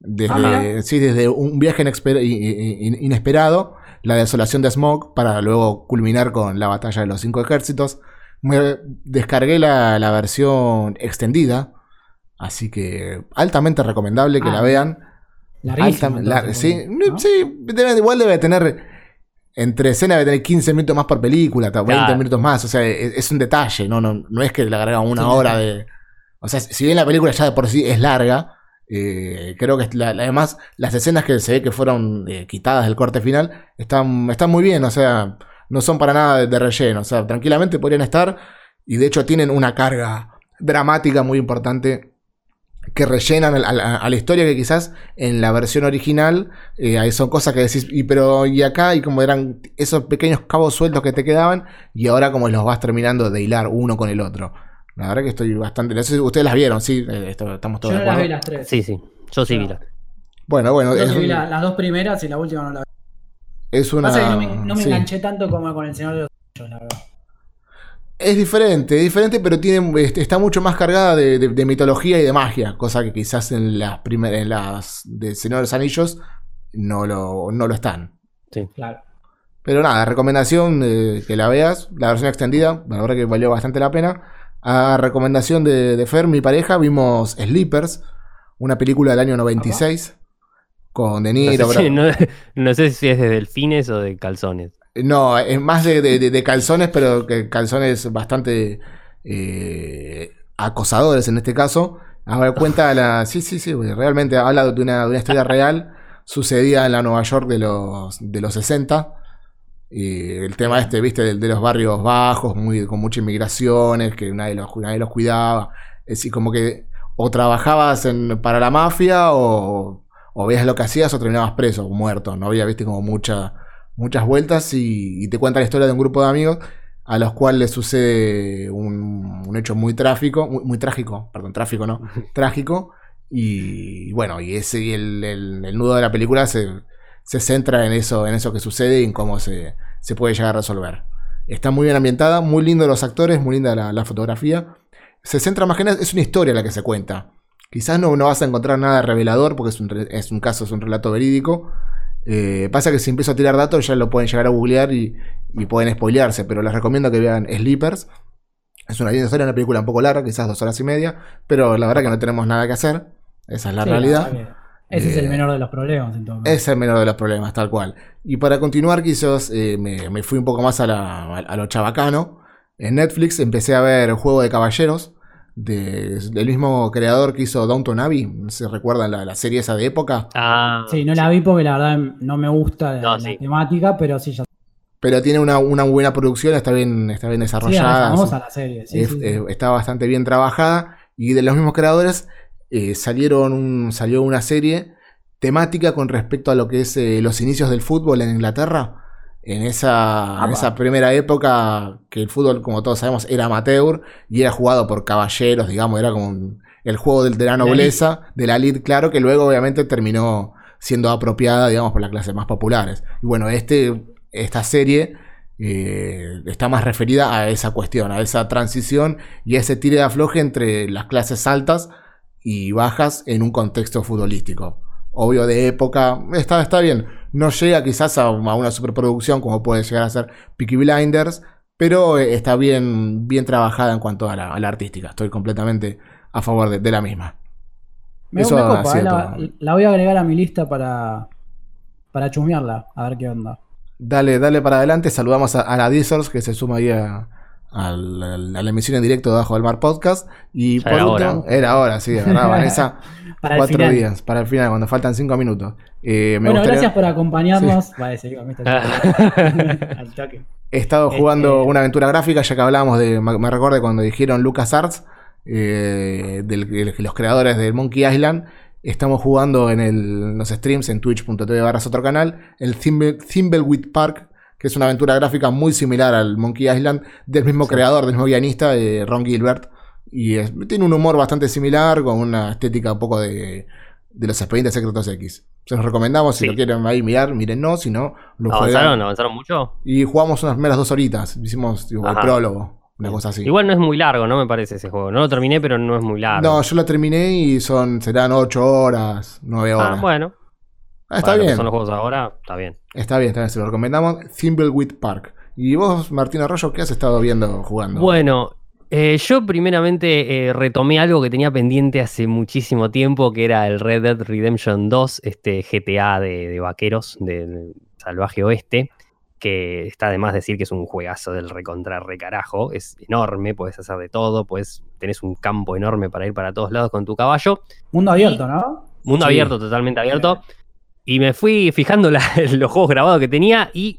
Desde, Ah, sí, desde un viaje inexper- inesperado, la desolación de Smog, para luego culminar con la batalla de los cinco ejércitos. Me descargué la, la versión extendida, así que altamente recomendable que Ah, la vean. Larguísimo, Alta- la- entonces, sí, porque, ¿no? sí, debe- igual debe tener. Entre escena debe tener 15 minutos más por película, hasta 20 Claro. minutos más. O sea, es, es un detalle, ¿no? No, no es que le agregan una Sí, hora de. O sea, si bien la película ya de por sí es larga, eh, creo que la- además las escenas que se ve que fueron eh, quitadas del corte final están, están muy bien, o sea, no son para nada de, de relleno. O sea, tranquilamente podrían estar. Y de hecho tienen una carga dramática muy importante que rellenan a, a- a la historia que quizás en la versión original eh, ahí son cosas que decís, y pero y acá, y como eran esos pequeños cabos sueltos que te quedaban, y ahora como los vas terminando de hilar uno con el otro. La verdad que estoy bastante. No sé si ustedes las vieron, sí, Eh, esto- estamos Yo todos no de las vi las tres. Sí, sí. Yo sí, mira. Bueno, bueno, Yo es, sí vi la- las dos primeras y la última no la vi. es una. Pasa que no me, no me sí. enganché tanto como con el Señor de los Anillos, la verdad. Es diferente, es diferente, pero tiene, este, está mucho más cargada de, de- de mitología y de magia, cosa que quizás en las primeras, en las de Señor de los Anillos no lo, no lo están. Claro. Pero nada, recomendación eh, que la veas, la versión extendida, la verdad que valió bastante la pena. A recomendación de, de Fer, mi pareja, vimos Sleepers, una película del año 96, con De No Niro. sé, si, Brad- no- no sé si es de delfines o de calzones. No, es más de, de- calzones, pero que calzones bastante eh, acosadores en este caso. A ver, [laughs] cuenta la. Sí, sí, sí, realmente habla de una, de una historia real sucedida en la Nueva York de los, de los 60. Y el tema este, viste, de, de los barrios bajos, muy, con muchas inmigraciones, que nadie los, nadie los cuidaba. Es decir, como que o trabajabas en, para la mafia o, o veías lo que hacías o terminabas preso o muerto. No había, viste, como mucha, muchas vueltas y, y te cuenta la historia de un grupo de amigos a los cuales le sucede un, un hecho muy trágico, muy, muy, trágico, perdón, tráfico no, trágico, y bueno, y ese y el, el, el, nudo de la película se, se, centra en eso, en eso que sucede y en cómo se, se, puede llegar a resolver. Está muy bien ambientada, muy lindo los actores, muy linda la, la fotografía. Se centra más que nada, es una historia la que se cuenta. Quizás no, no vas a encontrar nada revelador porque es un, es un caso, es un relato verídico, eh, pasa que si empiezo a tirar datos ya lo pueden llegar a googlear y, y, pueden spoilearse, pero les recomiendo que vean Sleepers. Es una linda historia, una película un poco larga, quizás dos horas y media, pero la verdad que no tenemos nada que hacer. Esa es la sí, realidad. Ese eh, es el menor de los problemas. Entonces. Es el menor de los problemas, tal cual. Y para continuar, quizás eh, me, me, fui un poco más a, la, a, lo chabacano. En Netflix empecé a ver Juego de Caballeros, de, del mismo creador que hizo Downton Abbey. Se recuerdan la, la, serie esa de época. Ah, sí, no la vi porque la verdad no me gusta no, la, sí. temática, pero sí ya. Pero tiene una, una, buena producción, está bien, está bien desarrollada. Sí, famosa la serie. Sí, es, está bastante bien trabajada. Y de los mismos creadores eh, salieron un, salió una serie temática con respecto a lo que es eh, los inicios del fútbol en Inglaterra en esa, en esa, primera época que el fútbol, como todos sabemos, era amateur y era jugado por caballeros, digamos, era como un, el juego de, de la nobleza, de la elite, claro, que luego obviamente terminó siendo apropiada, digamos, por las clases más populares. Y bueno, este, esta serie eh, está más referida a esa cuestión, a esa transición y a ese tire de afloje entre las clases altas y bajas en un contexto futbolístico obvio de época, está, está bien. No llega quizás a, una superproducción como puede llegar a ser Peaky Blinders, pero eh, está bien, bien trabajada en cuanto a la, a la artística. Estoy completamente a favor de, de la misma. Me, Eso me copa, eh, la, la, voy a agregar a mi lista para, para chumearla, a ver qué onda. Dale, dale para adelante. Saludamos a, a la Dizors que se suma ahí a, a, la, a la emisión en directo de Bajo del Mar Podcast. Y ya por era último, hora. era hora, sí, ¿verdad, [laughs] Vanessa? para cuatro días, para el final, cuando faltan cinco minutos. Eh, me bueno, gustaría... gracias por acompañarnos. Sí. Vale, [laughs] al toque. He estado jugando este... una aventura gráfica, ya que hablábamos de. Me recuerdo cuando dijeron LucasArts, eh, de los creadores del Monkey Island. Estamos jugando en el, los streams en twitch.tv barra otro canal, el Thimble, Thimbleweed Park, que es una aventura gráfica muy similar al Monkey Island, del mismo sí. creador, del mismo guionista, eh, Ron Gilbert. Y es, tiene un humor bastante similar, con una estética un poco de, de los expedientes secretos X. Se los recomendamos, si sí. lo quieren ahí mirar, miren no, si no, lo ¿Avanzaron? ¿Avanzaron mucho? Y jugamos unas meras dos horitas, hicimos digo, el prólogo. Una cosa así. Igual no es muy largo, ¿no? Me parece ese juego. No lo terminé, pero no es muy largo. No, yo lo terminé y son serán 8 horas, 9 horas. Ah, bueno. Ah, está bien. Son los juegos ahora, está bien. Está bien, está bien. Se lo recomendamos. Thimbleweed Park. ¿Y vos, Martín Arroyo, qué has estado viendo jugando? Bueno, eh, yo primeramente eh, retomé algo que tenía pendiente hace muchísimo tiempo, que era el Red Dead Redemption 2, este GTA de, de vaqueros del salvaje oeste, que está de más decir que es un juegazo del recontra recarajo, es enorme, puedes hacer de todo, pues tenés un campo enorme para ir para todos lados con tu caballo. Mundo abierto, ¿no? Mundo sí. abierto, totalmente abierto. Y me fui fijando la, [laughs] los juegos grabados que tenía y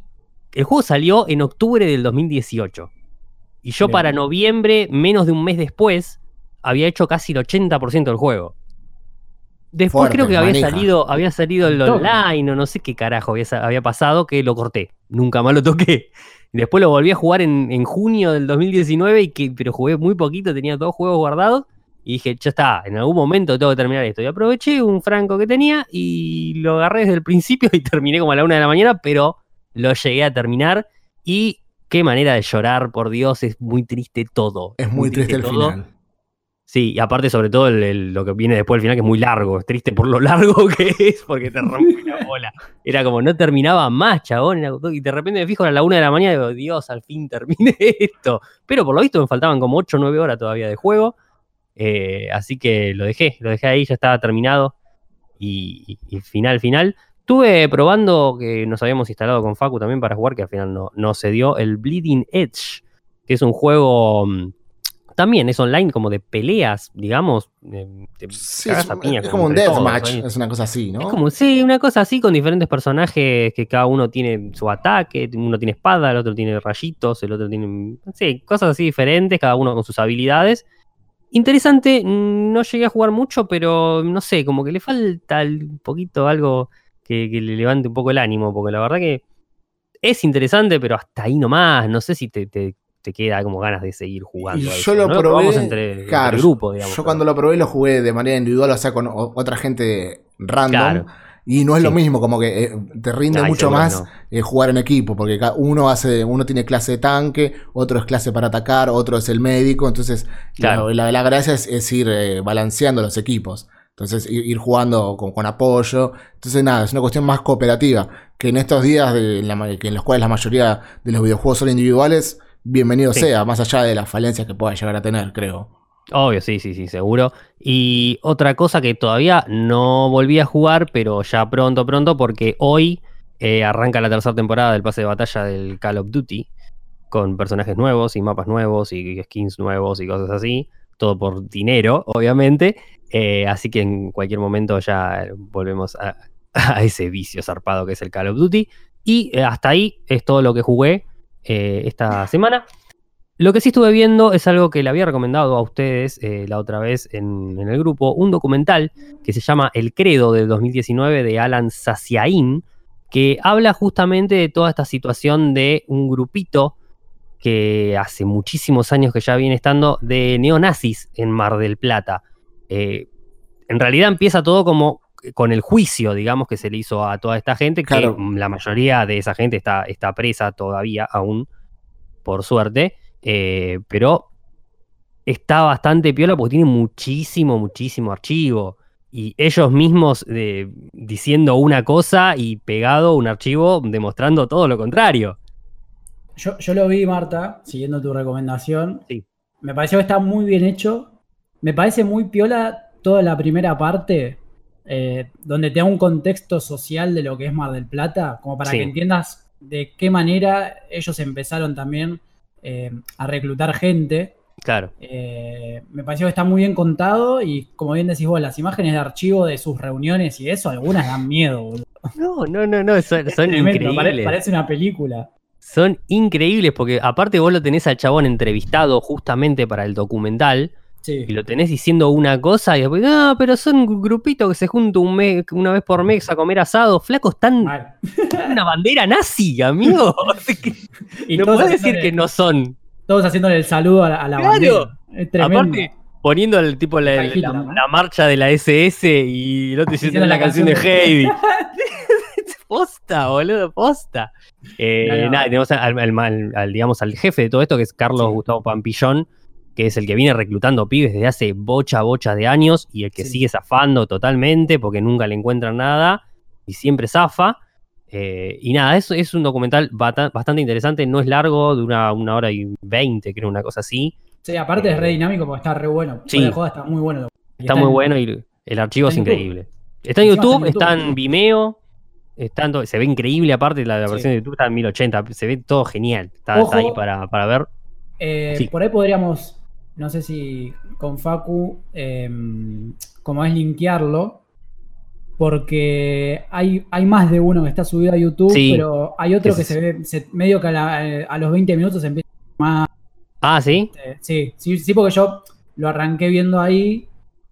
el juego salió en octubre del 2018. Y yo Bien. para noviembre, menos de un mes después, había hecho casi el 80% del juego. Después Fuerte, creo que había salido, había salido el online o no sé qué carajo había, había, pasado que lo corté. Nunca más lo toqué. Después lo volví a jugar en, en junio del 2019, y que, pero jugué muy poquito, tenía dos juegos guardados. Y dije, ya está, en algún momento tengo que terminar esto. Y aproveché un franco que tenía y lo agarré desde el principio [laughs] y terminé como a la una de la mañana, pero lo llegué a terminar. Y qué manera de llorar, por Dios, es muy triste todo. Es muy, muy triste, triste, el todo. final. Sí, y aparte, sobre todo, el, el, lo que viene después del final, que es muy largo. Es triste por lo largo [laughs] que es, porque te rompe la bola. Era como no terminaba más, chabón. y de repente me fijo a la una de la mañana y digo, Dios, al fin terminé [laughs] esto. Pero por lo visto me faltaban como 8 o 9 horas todavía de juego. Eh, así que lo dejé, lo dejé ahí, ya estaba terminado. Y, y, y, final, final. Estuve probando que nos habíamos instalado con Facu también para jugar, que al final no, no se dio, el Bleeding Edge, que es un juego mm, también es online como de peleas, digamos. te Sí, es, como un deathmatch, es una cosa así, ¿no? Es como, sí, una cosa así con diferentes personajes que cada uno tiene su ataque, uno tiene espada, el otro tiene rayitos, el otro tiene, sí, cosas así diferentes, cada uno con sus habilidades. Interesante, no llegué a jugar mucho, pero no sé, como que le falta un poquito algo que, que le levante un poco el ánimo, porque la verdad que es interesante, pero hasta ahí nomás, no sé si te, te- te queda como ganas de seguir jugando. Yo eso, lo ¿no? probé, Probamos entre, claro, grupo, digamos. Yo cuando lo probé lo jugué de manera individual, o sea, con otra gente random. Claro. Y no es lo mismo, como que eh, te rinde Ay, mucho más no. eh, jugar en equipo, porque uno hace, uno tiene clase de tanque, otro es clase para atacar, otro es el médico, entonces Claro. la, la- la gracia es, es ir eh, balanceando los equipos. Entonces, ir, ir jugando con, con apoyo. Entonces, nada, es una cuestión más cooperativa. Que en estos días de la ma- que en los cuales la mayoría de los videojuegos son individuales, bienvenido Sí. sea, más allá de las falencias que pueda llegar a tener, creo. Obvio, sí, sí, sí, seguro. Y otra cosa que todavía no volví a jugar, pero ya pronto, pronto, porque hoy eh, arranca la tercera temporada del pase de batalla del Call of Duty, con personajes nuevos y mapas nuevos y skins nuevos y cosas así. Todo por dinero, obviamente. Eh, así que en cualquier momento ya volvemos a, [laughs] ese vicio zarpado que es el Call of Duty. Y eh, hasta ahí es todo lo que jugué esta semana. Lo que sí estuve viendo es algo que le había recomendado a ustedes eh, la otra vez en, en el grupo, un documental que se llama El Credo del 2019 de Alan Saciain, que habla justamente de toda esta situación de un grupito que hace muchísimos años que ya viene estando de neonazis en Mar del Plata. Eh, en realidad empieza todo como con el juicio, digamos, que se le hizo a toda esta gente, Claro. que la mayoría de esa gente está, está presa todavía aún, por suerte, eh, pero está bastante piola porque tiene muchísimo, muchísimo archivo. Y ellos mismos eh, diciendo una cosa y pegado un archivo demostrando todo lo contrario. Yo, yo lo vi, Marta, siguiendo tu recomendación. Sí. Me pareció que está muy bien hecho. Me parece muy piola toda la primera parte, eh, donde te da un contexto social de lo que es Mar del Plata, como para Sí. que entiendas de qué manera ellos empezaron también eh, a reclutar gente. Claro. Eh, me pareció que está muy bien contado y como bien decís vos, las imágenes de archivo de sus reuniones y eso, algunas dan miedo, boludo. No, no, no, no, son, son [laughs] Tremendo, pare- increíbles. parece una película. Son increíbles porque aparte vos lo tenés al chabón entrevistado justamente para el documental Sí. y lo tenés diciendo una cosa y después, no, pero son un grupito que se junta un mes, una vez por mes a comer asado. Flacos, están una bandera nazi, amigo. [laughs] Y no podés decir que no son. Todos haciéndole el saludo a la, a la Claro. bandera. Es tremendo. Aparte, poniendo el tipo la, la- marcha de la SS y el otro diciendo la, canción de Heidi. [laughs] [laughs] posta, boludo, posta. Eh, No, no. Nada, tenemos al, al- al- al, digamos, al jefe de todo esto, que es Carlos Sí. Gustavo Pampillón, que es el que viene reclutando pibes desde hace bocha, bocha de años y el que Sí. sigue zafando totalmente porque nunca le encuentran nada y siempre zafa. Eh, y nada, es, es un documental bastante interesante, no es largo, dura una hora y veinte, creo, una cosa así. Sí, aparte es re dinámico porque está re bueno. Sí. De joda está muy bueno. Y Está muy en- bueno y el archivo es está en YouTube. increíble. Está en YouTube, está está en. Vimeo, está todo- se ve increíble aparte, la, la Sí. versión de YouTube está en 1080, se ve todo genial. Está, está ahí para, para ver. Eh, Sí. Por ahí podríamos, no sé si con Facu, eh, como es linkearlo, porque hay, hay más de uno que está subido a YouTube, Sí. pero hay otro que se ve, se- medio que a, la- a los 20 minutos empieza más. Ah, ¿sí? eh, sí, sí, sí, porque yo lo arranqué viendo ahí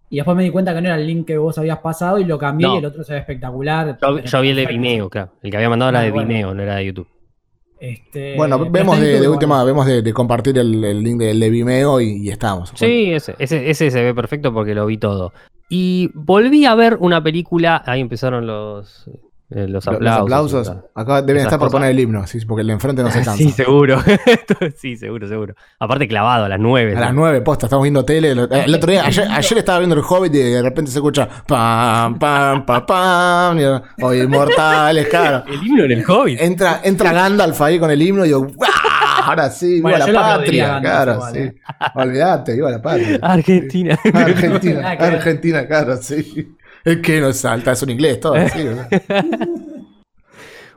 y después me di cuenta que no era el link que vos habías pasado y lo cambié No. y el otro se ve espectacular. Yo, yo vi el de. Vimeo, claro. El que había mandado era Ah, de. Vimeo, no era de YouTube. Este, Bueno, vemos de, de última, vemos de, de compartir el, el link del de Vimeo y, y estamos. Sí, ese, ese, ese se ve perfecto porque lo vi todo. Y volví a ver una película, ahí empezaron los, eh, los Lo- aplausos. Los aplausos. Acá deben estar por cosas. poner el himno, sí, porque el de enfrente no se [laughs] cansa. Sí, seguro. [laughs] sí, seguro, seguro. Aparte clavado a las 9. A las nueve, posta, estamos viendo tele. El otro [laughs] día, ayer, ayer estaba viendo el Hobbit y de repente se escucha pam, pam, pam, pam. yo, Oye, inmortales, claro. El himno en el Hobbit. Entra, entra Gandalf ahí con el himno y yo, ¡guau! Ahora sí, viva Bueno, la patria, a Gandalf claro, sí. eh. Olvídate, viva la patria. Argentina. Argentina. Argentina, claro, sí. [laughs] Es que nos salta, es un inglés todo, sí. ¿verdad? [laughs]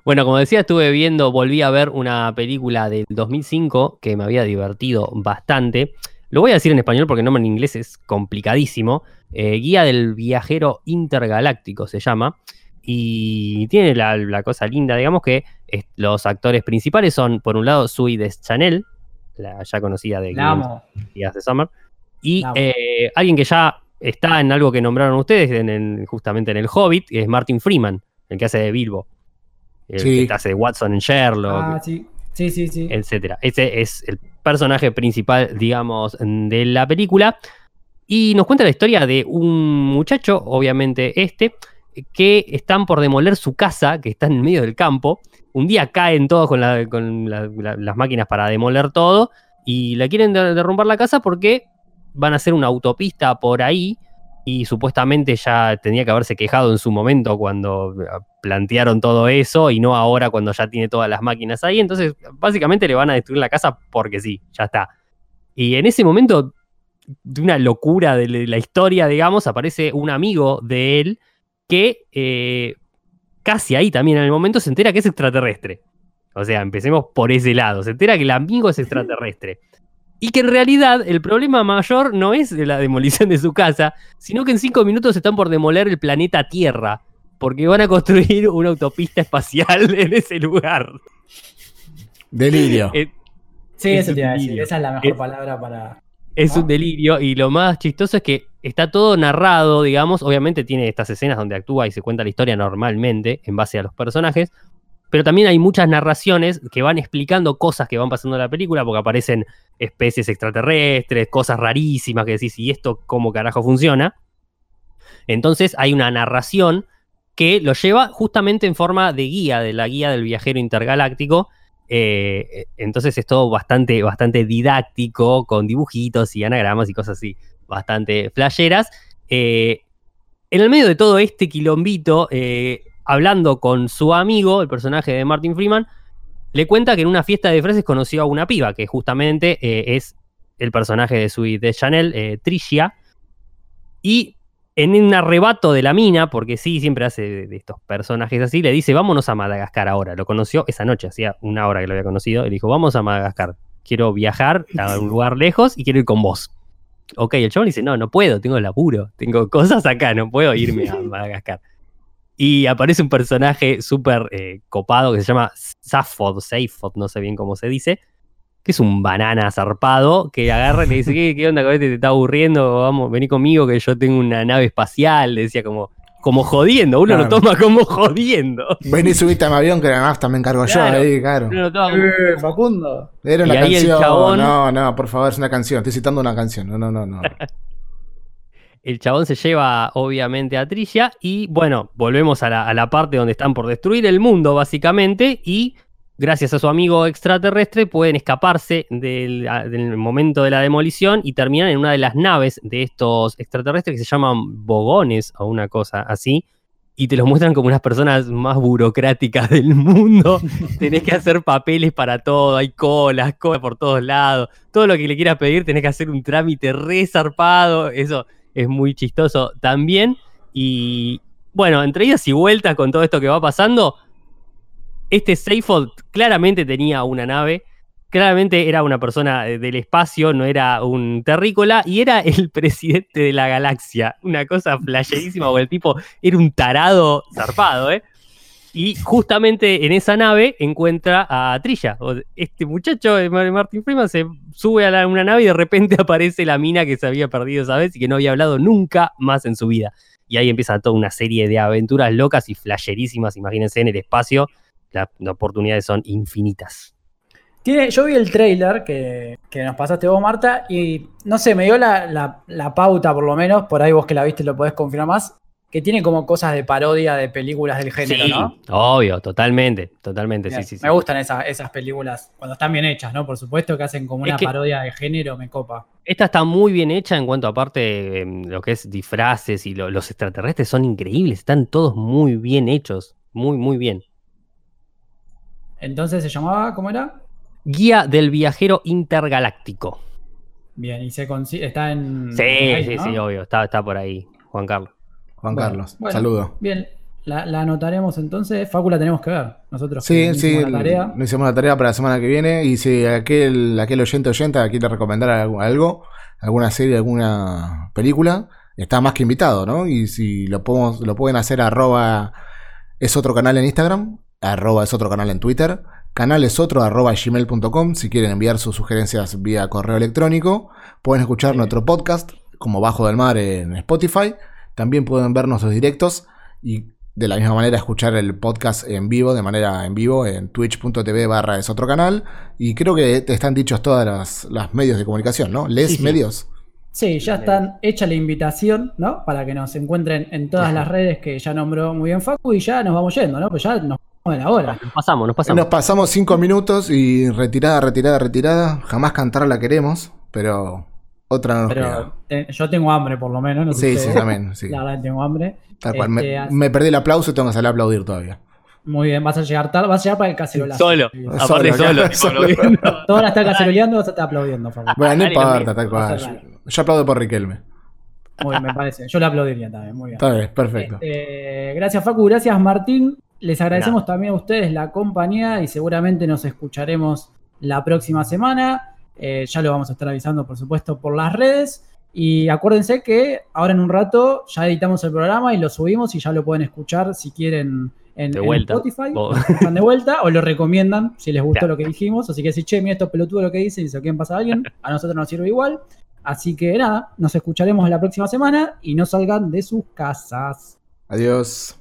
Bueno, como decía, estuve viendo, volví a ver una película del 2005 que me había divertido bastante. Lo voy a decir en español porque el nombre en inglés es complicadísimo. Eh, Guía del Viajero Intergaláctico se llama. Y tiene la, cosa linda, digamos que los actores principales son, por un lado, Sui Chanel, la ya conocida de Días de Summer, y eh, alguien que ya está en algo que nombraron ustedes, en, justamente en el Hobbit, que es Martin Freeman, el que hace de Bilbo. El que hace de Watson en Sherlock. Ah, sí. Sí, sí, sí. Etcétera. Ese es el personaje principal, digamos, de la película. Y nos cuenta la historia de un muchacho, obviamente este, que están por demoler su casa, que está en medio del campo. Un día caen todos con, las máquinas para demoler todo y la quieren derrumbar la casa porque van a hacer una autopista por ahí y supuestamente ya tenía que haberse quejado en su momento cuando eh, plantearon todo eso y no ahora cuando ya tiene todas las máquinas ahí. Entonces, básicamente le van a destruir la casa porque sí, ya está. Y en ese momento, de una locura de la historia, digamos, aparece un amigo de él que eh, casi ahí también en el momento se entera que es extraterrestre. O sea, empecemos por ese lado. Se entera que el amigo es extraterrestre. Y que en realidad el problema mayor no es la demolición de su casa, sino que en cinco minutos están por demoler el planeta Tierra. Porque van a construir una autopista espacial [laughs] en ese lugar. Delirio. Eh, sí, eso te iba a decir. Esa es la mejor palabra para. Es un delirio. Y lo más chistoso es que está todo narrado, digamos, obviamente tiene estas escenas donde actúa y se cuenta la historia normalmente en base a los personajes, pero también hay muchas narraciones que van explicando cosas que van pasando en la película, porque aparecen especies extraterrestres, cosas rarísimas que decís, ¿y esto cómo carajo funciona? Entonces hay una narración que lo lleva justamente en forma de guía, de la guía del viajero intergaláctico. Eh, entonces es todo bastante, bastante didáctico, con dibujitos y anagramas y cosas así bastante flasheras. Eh, en el medio de todo este quilombito, eh, hablando con su amigo, el personaje de Martin Freeman, le cuenta que en una fiesta de frases conoció a una piba, que justamente eh, es el personaje de Sweet de Chanel, Tricia, y en un arrebato de la mina, porque sí, siempre hace de, estos personajes así, le dice, vámonos a Madagascar ahora. Lo conoció esa noche, hacía una hora que lo había conocido, y le dijo, vamos a Madagascar. Quiero viajar a un lugar lejos y quiero ir con vos. Ok, el chabón dice, no, no puedo, tengo laburo, tengo cosas acá, no puedo irme a [laughs] Madagascar. Y aparece un personaje súper eh, copado que se llama Safod, Safod, no sé bien cómo se dice, que es un banana zarpado que agarra y le dice, ¿qué, qué onda, este? ¿Te está aburriendo? Vamos, vení conmigo que yo tengo una nave espacial. Le decía como, como jodiendo, uno lo toma como jodiendo. Vení, subiste a mi avión que además también cargo yo ahí, claro. Uno lo toma eh, Facundo. Era una canción. No, no, por favor, es una canción. Estoy citando una canción. No, no, no, no. [laughs] el chabón se lleva obviamente a Tricia y bueno, volvemos a la, a la parte donde están por destruir el mundo básicamente y gracias a su amigo extraterrestre, pueden escaparse del, momento de la demolición y terminan en una de las naves de estos extraterrestres que se llaman bogones o una cosa así. Y te los muestran como unas personas más burocráticas del mundo. [laughs] tenés que hacer papeles para todo, hay colas, colas por todos lados. Todo lo que le quieras pedir, tenés que hacer un trámite resarpado. Eso es muy chistoso también. Y bueno, entre idas y vueltas con todo esto que va pasando, este Seyfold claramente tenía una nave, claramente era una persona eh, del espacio, no era un terrícola, y era [laughs] el presidente de la galaxia. Una cosa flasherísima, porque el tipo era un tarado zarpado, ¿eh? Y justamente en esa nave encuentra a Trilla. Este muchacho, eh, Martin Freeman, se sube a una nave y de repente [laughs] aparece la mina que se había perdido esa vez y que no había hablado nunca más en su vida. Y ahí empieza toda una serie de aventuras locas y flasherísimas, imagínense, en el espacio las oportunidades son infinitas. Tiene, yo vi el trailer que, nos pasaste vos, Marta, y no sé, me dio la, pauta, por lo menos, por ahí vos que la viste lo podés confirmar más, que tiene como cosas de parodia de películas del género, ¿no? Obvio, totalmente, totalmente, sí, sí, Me gustan esas, películas cuando están bien hechas, ¿no? Por supuesto que hacen como una parodia de género, me copa. Esta está muy bien hecha en cuanto aparte em, lo que es disfraces y los extraterrestres son increíbles, están todos muy bien hechos, muy, muy bien. Entonces se llamaba, ¿cómo era? Guía del viajero intergaláctico. Bien, y se está en. Sí, sí, sí, obvio, está, está por ahí, Juan Carlos. Juan Carlos, saludo. Bien, La, la anotaremos entonces. Facu la tenemos que ver. Nosotros Sí, sí, la tarea. nos hicimos la tarea para la semana que viene. Y si aquel, aquel oyente oyenta quiere recomendar algo, algo, alguna serie, alguna película, está más que invitado, ¿no? Y si lo podemos, lo pueden hacer arroba es otro canal en Instagram, arroba es otro canal en Twitter, canal es otro arroba gmail.com si quieren enviar sus sugerencias vía correo electrónico. Pueden escuchar Sí. nuestro podcast como Bajo del Mar en Spotify. También pueden ver nuestros directos y de la misma manera escuchar el podcast en vivo, de manera en vivo, en twitch.tv barra es otro canal. Y creo que te están dichos todas las, las medios de comunicación, ¿no? ¿Les Sí, sí. medios? Sí, ya están hecha la invitación, ¿no? Para que nos encuentren en todas las redes que ya nombró muy bien Facu y ya nos vamos yendo, ¿no? Pues ya nos vamos de la hora. Nos pasamos, nos pasamos. Nos pasamos cinco minutos y retirada, retirada, retirada. Jamás cantar la queremos, pero otra no nos queda. Pero te- yo tengo hambre, por lo menos. No Sí, sí, también. Sí. [laughs] La verdad, tengo hambre. Tal cual. Este, me, así- me perdí el aplauso y tengo que salir a aplaudir todavía. Muy bien, vas a llegar tarde, vas a llegar para el cacerolazo. Solo. Aparte solo, Solo. aplaudiendo. Toda hora está caceroleando, vas a estar aplaudiendo, Facu. Bueno, no importa, tal cual. yo aplaudo por Riquelme. Muy bien, me parece. Yo le aplaudiría también, muy bien. Está bien, perfecto. Este, gracias Facu, gracias Martín. Les agradecemos también a ustedes la compañía y seguramente nos escucharemos la próxima semana. Eh, ya lo vamos a estar avisando, por supuesto, por las redes. Y acuérdense que ahora en un rato ya editamos el programa y lo subimos y ya lo pueden escuchar si quieren en, De en vuelta. Spotify. O- Lo escuchan de vuelta o lo recomiendan si les gustó lo que dijimos. Así que si, che, mira estos pelotudos lo que dicen y se lo quieren pasar a alguien, [laughs] a nosotros nos sirve igual. Así que nada, nos escucharemos la próxima semana y no salgan de sus casas. Adiós.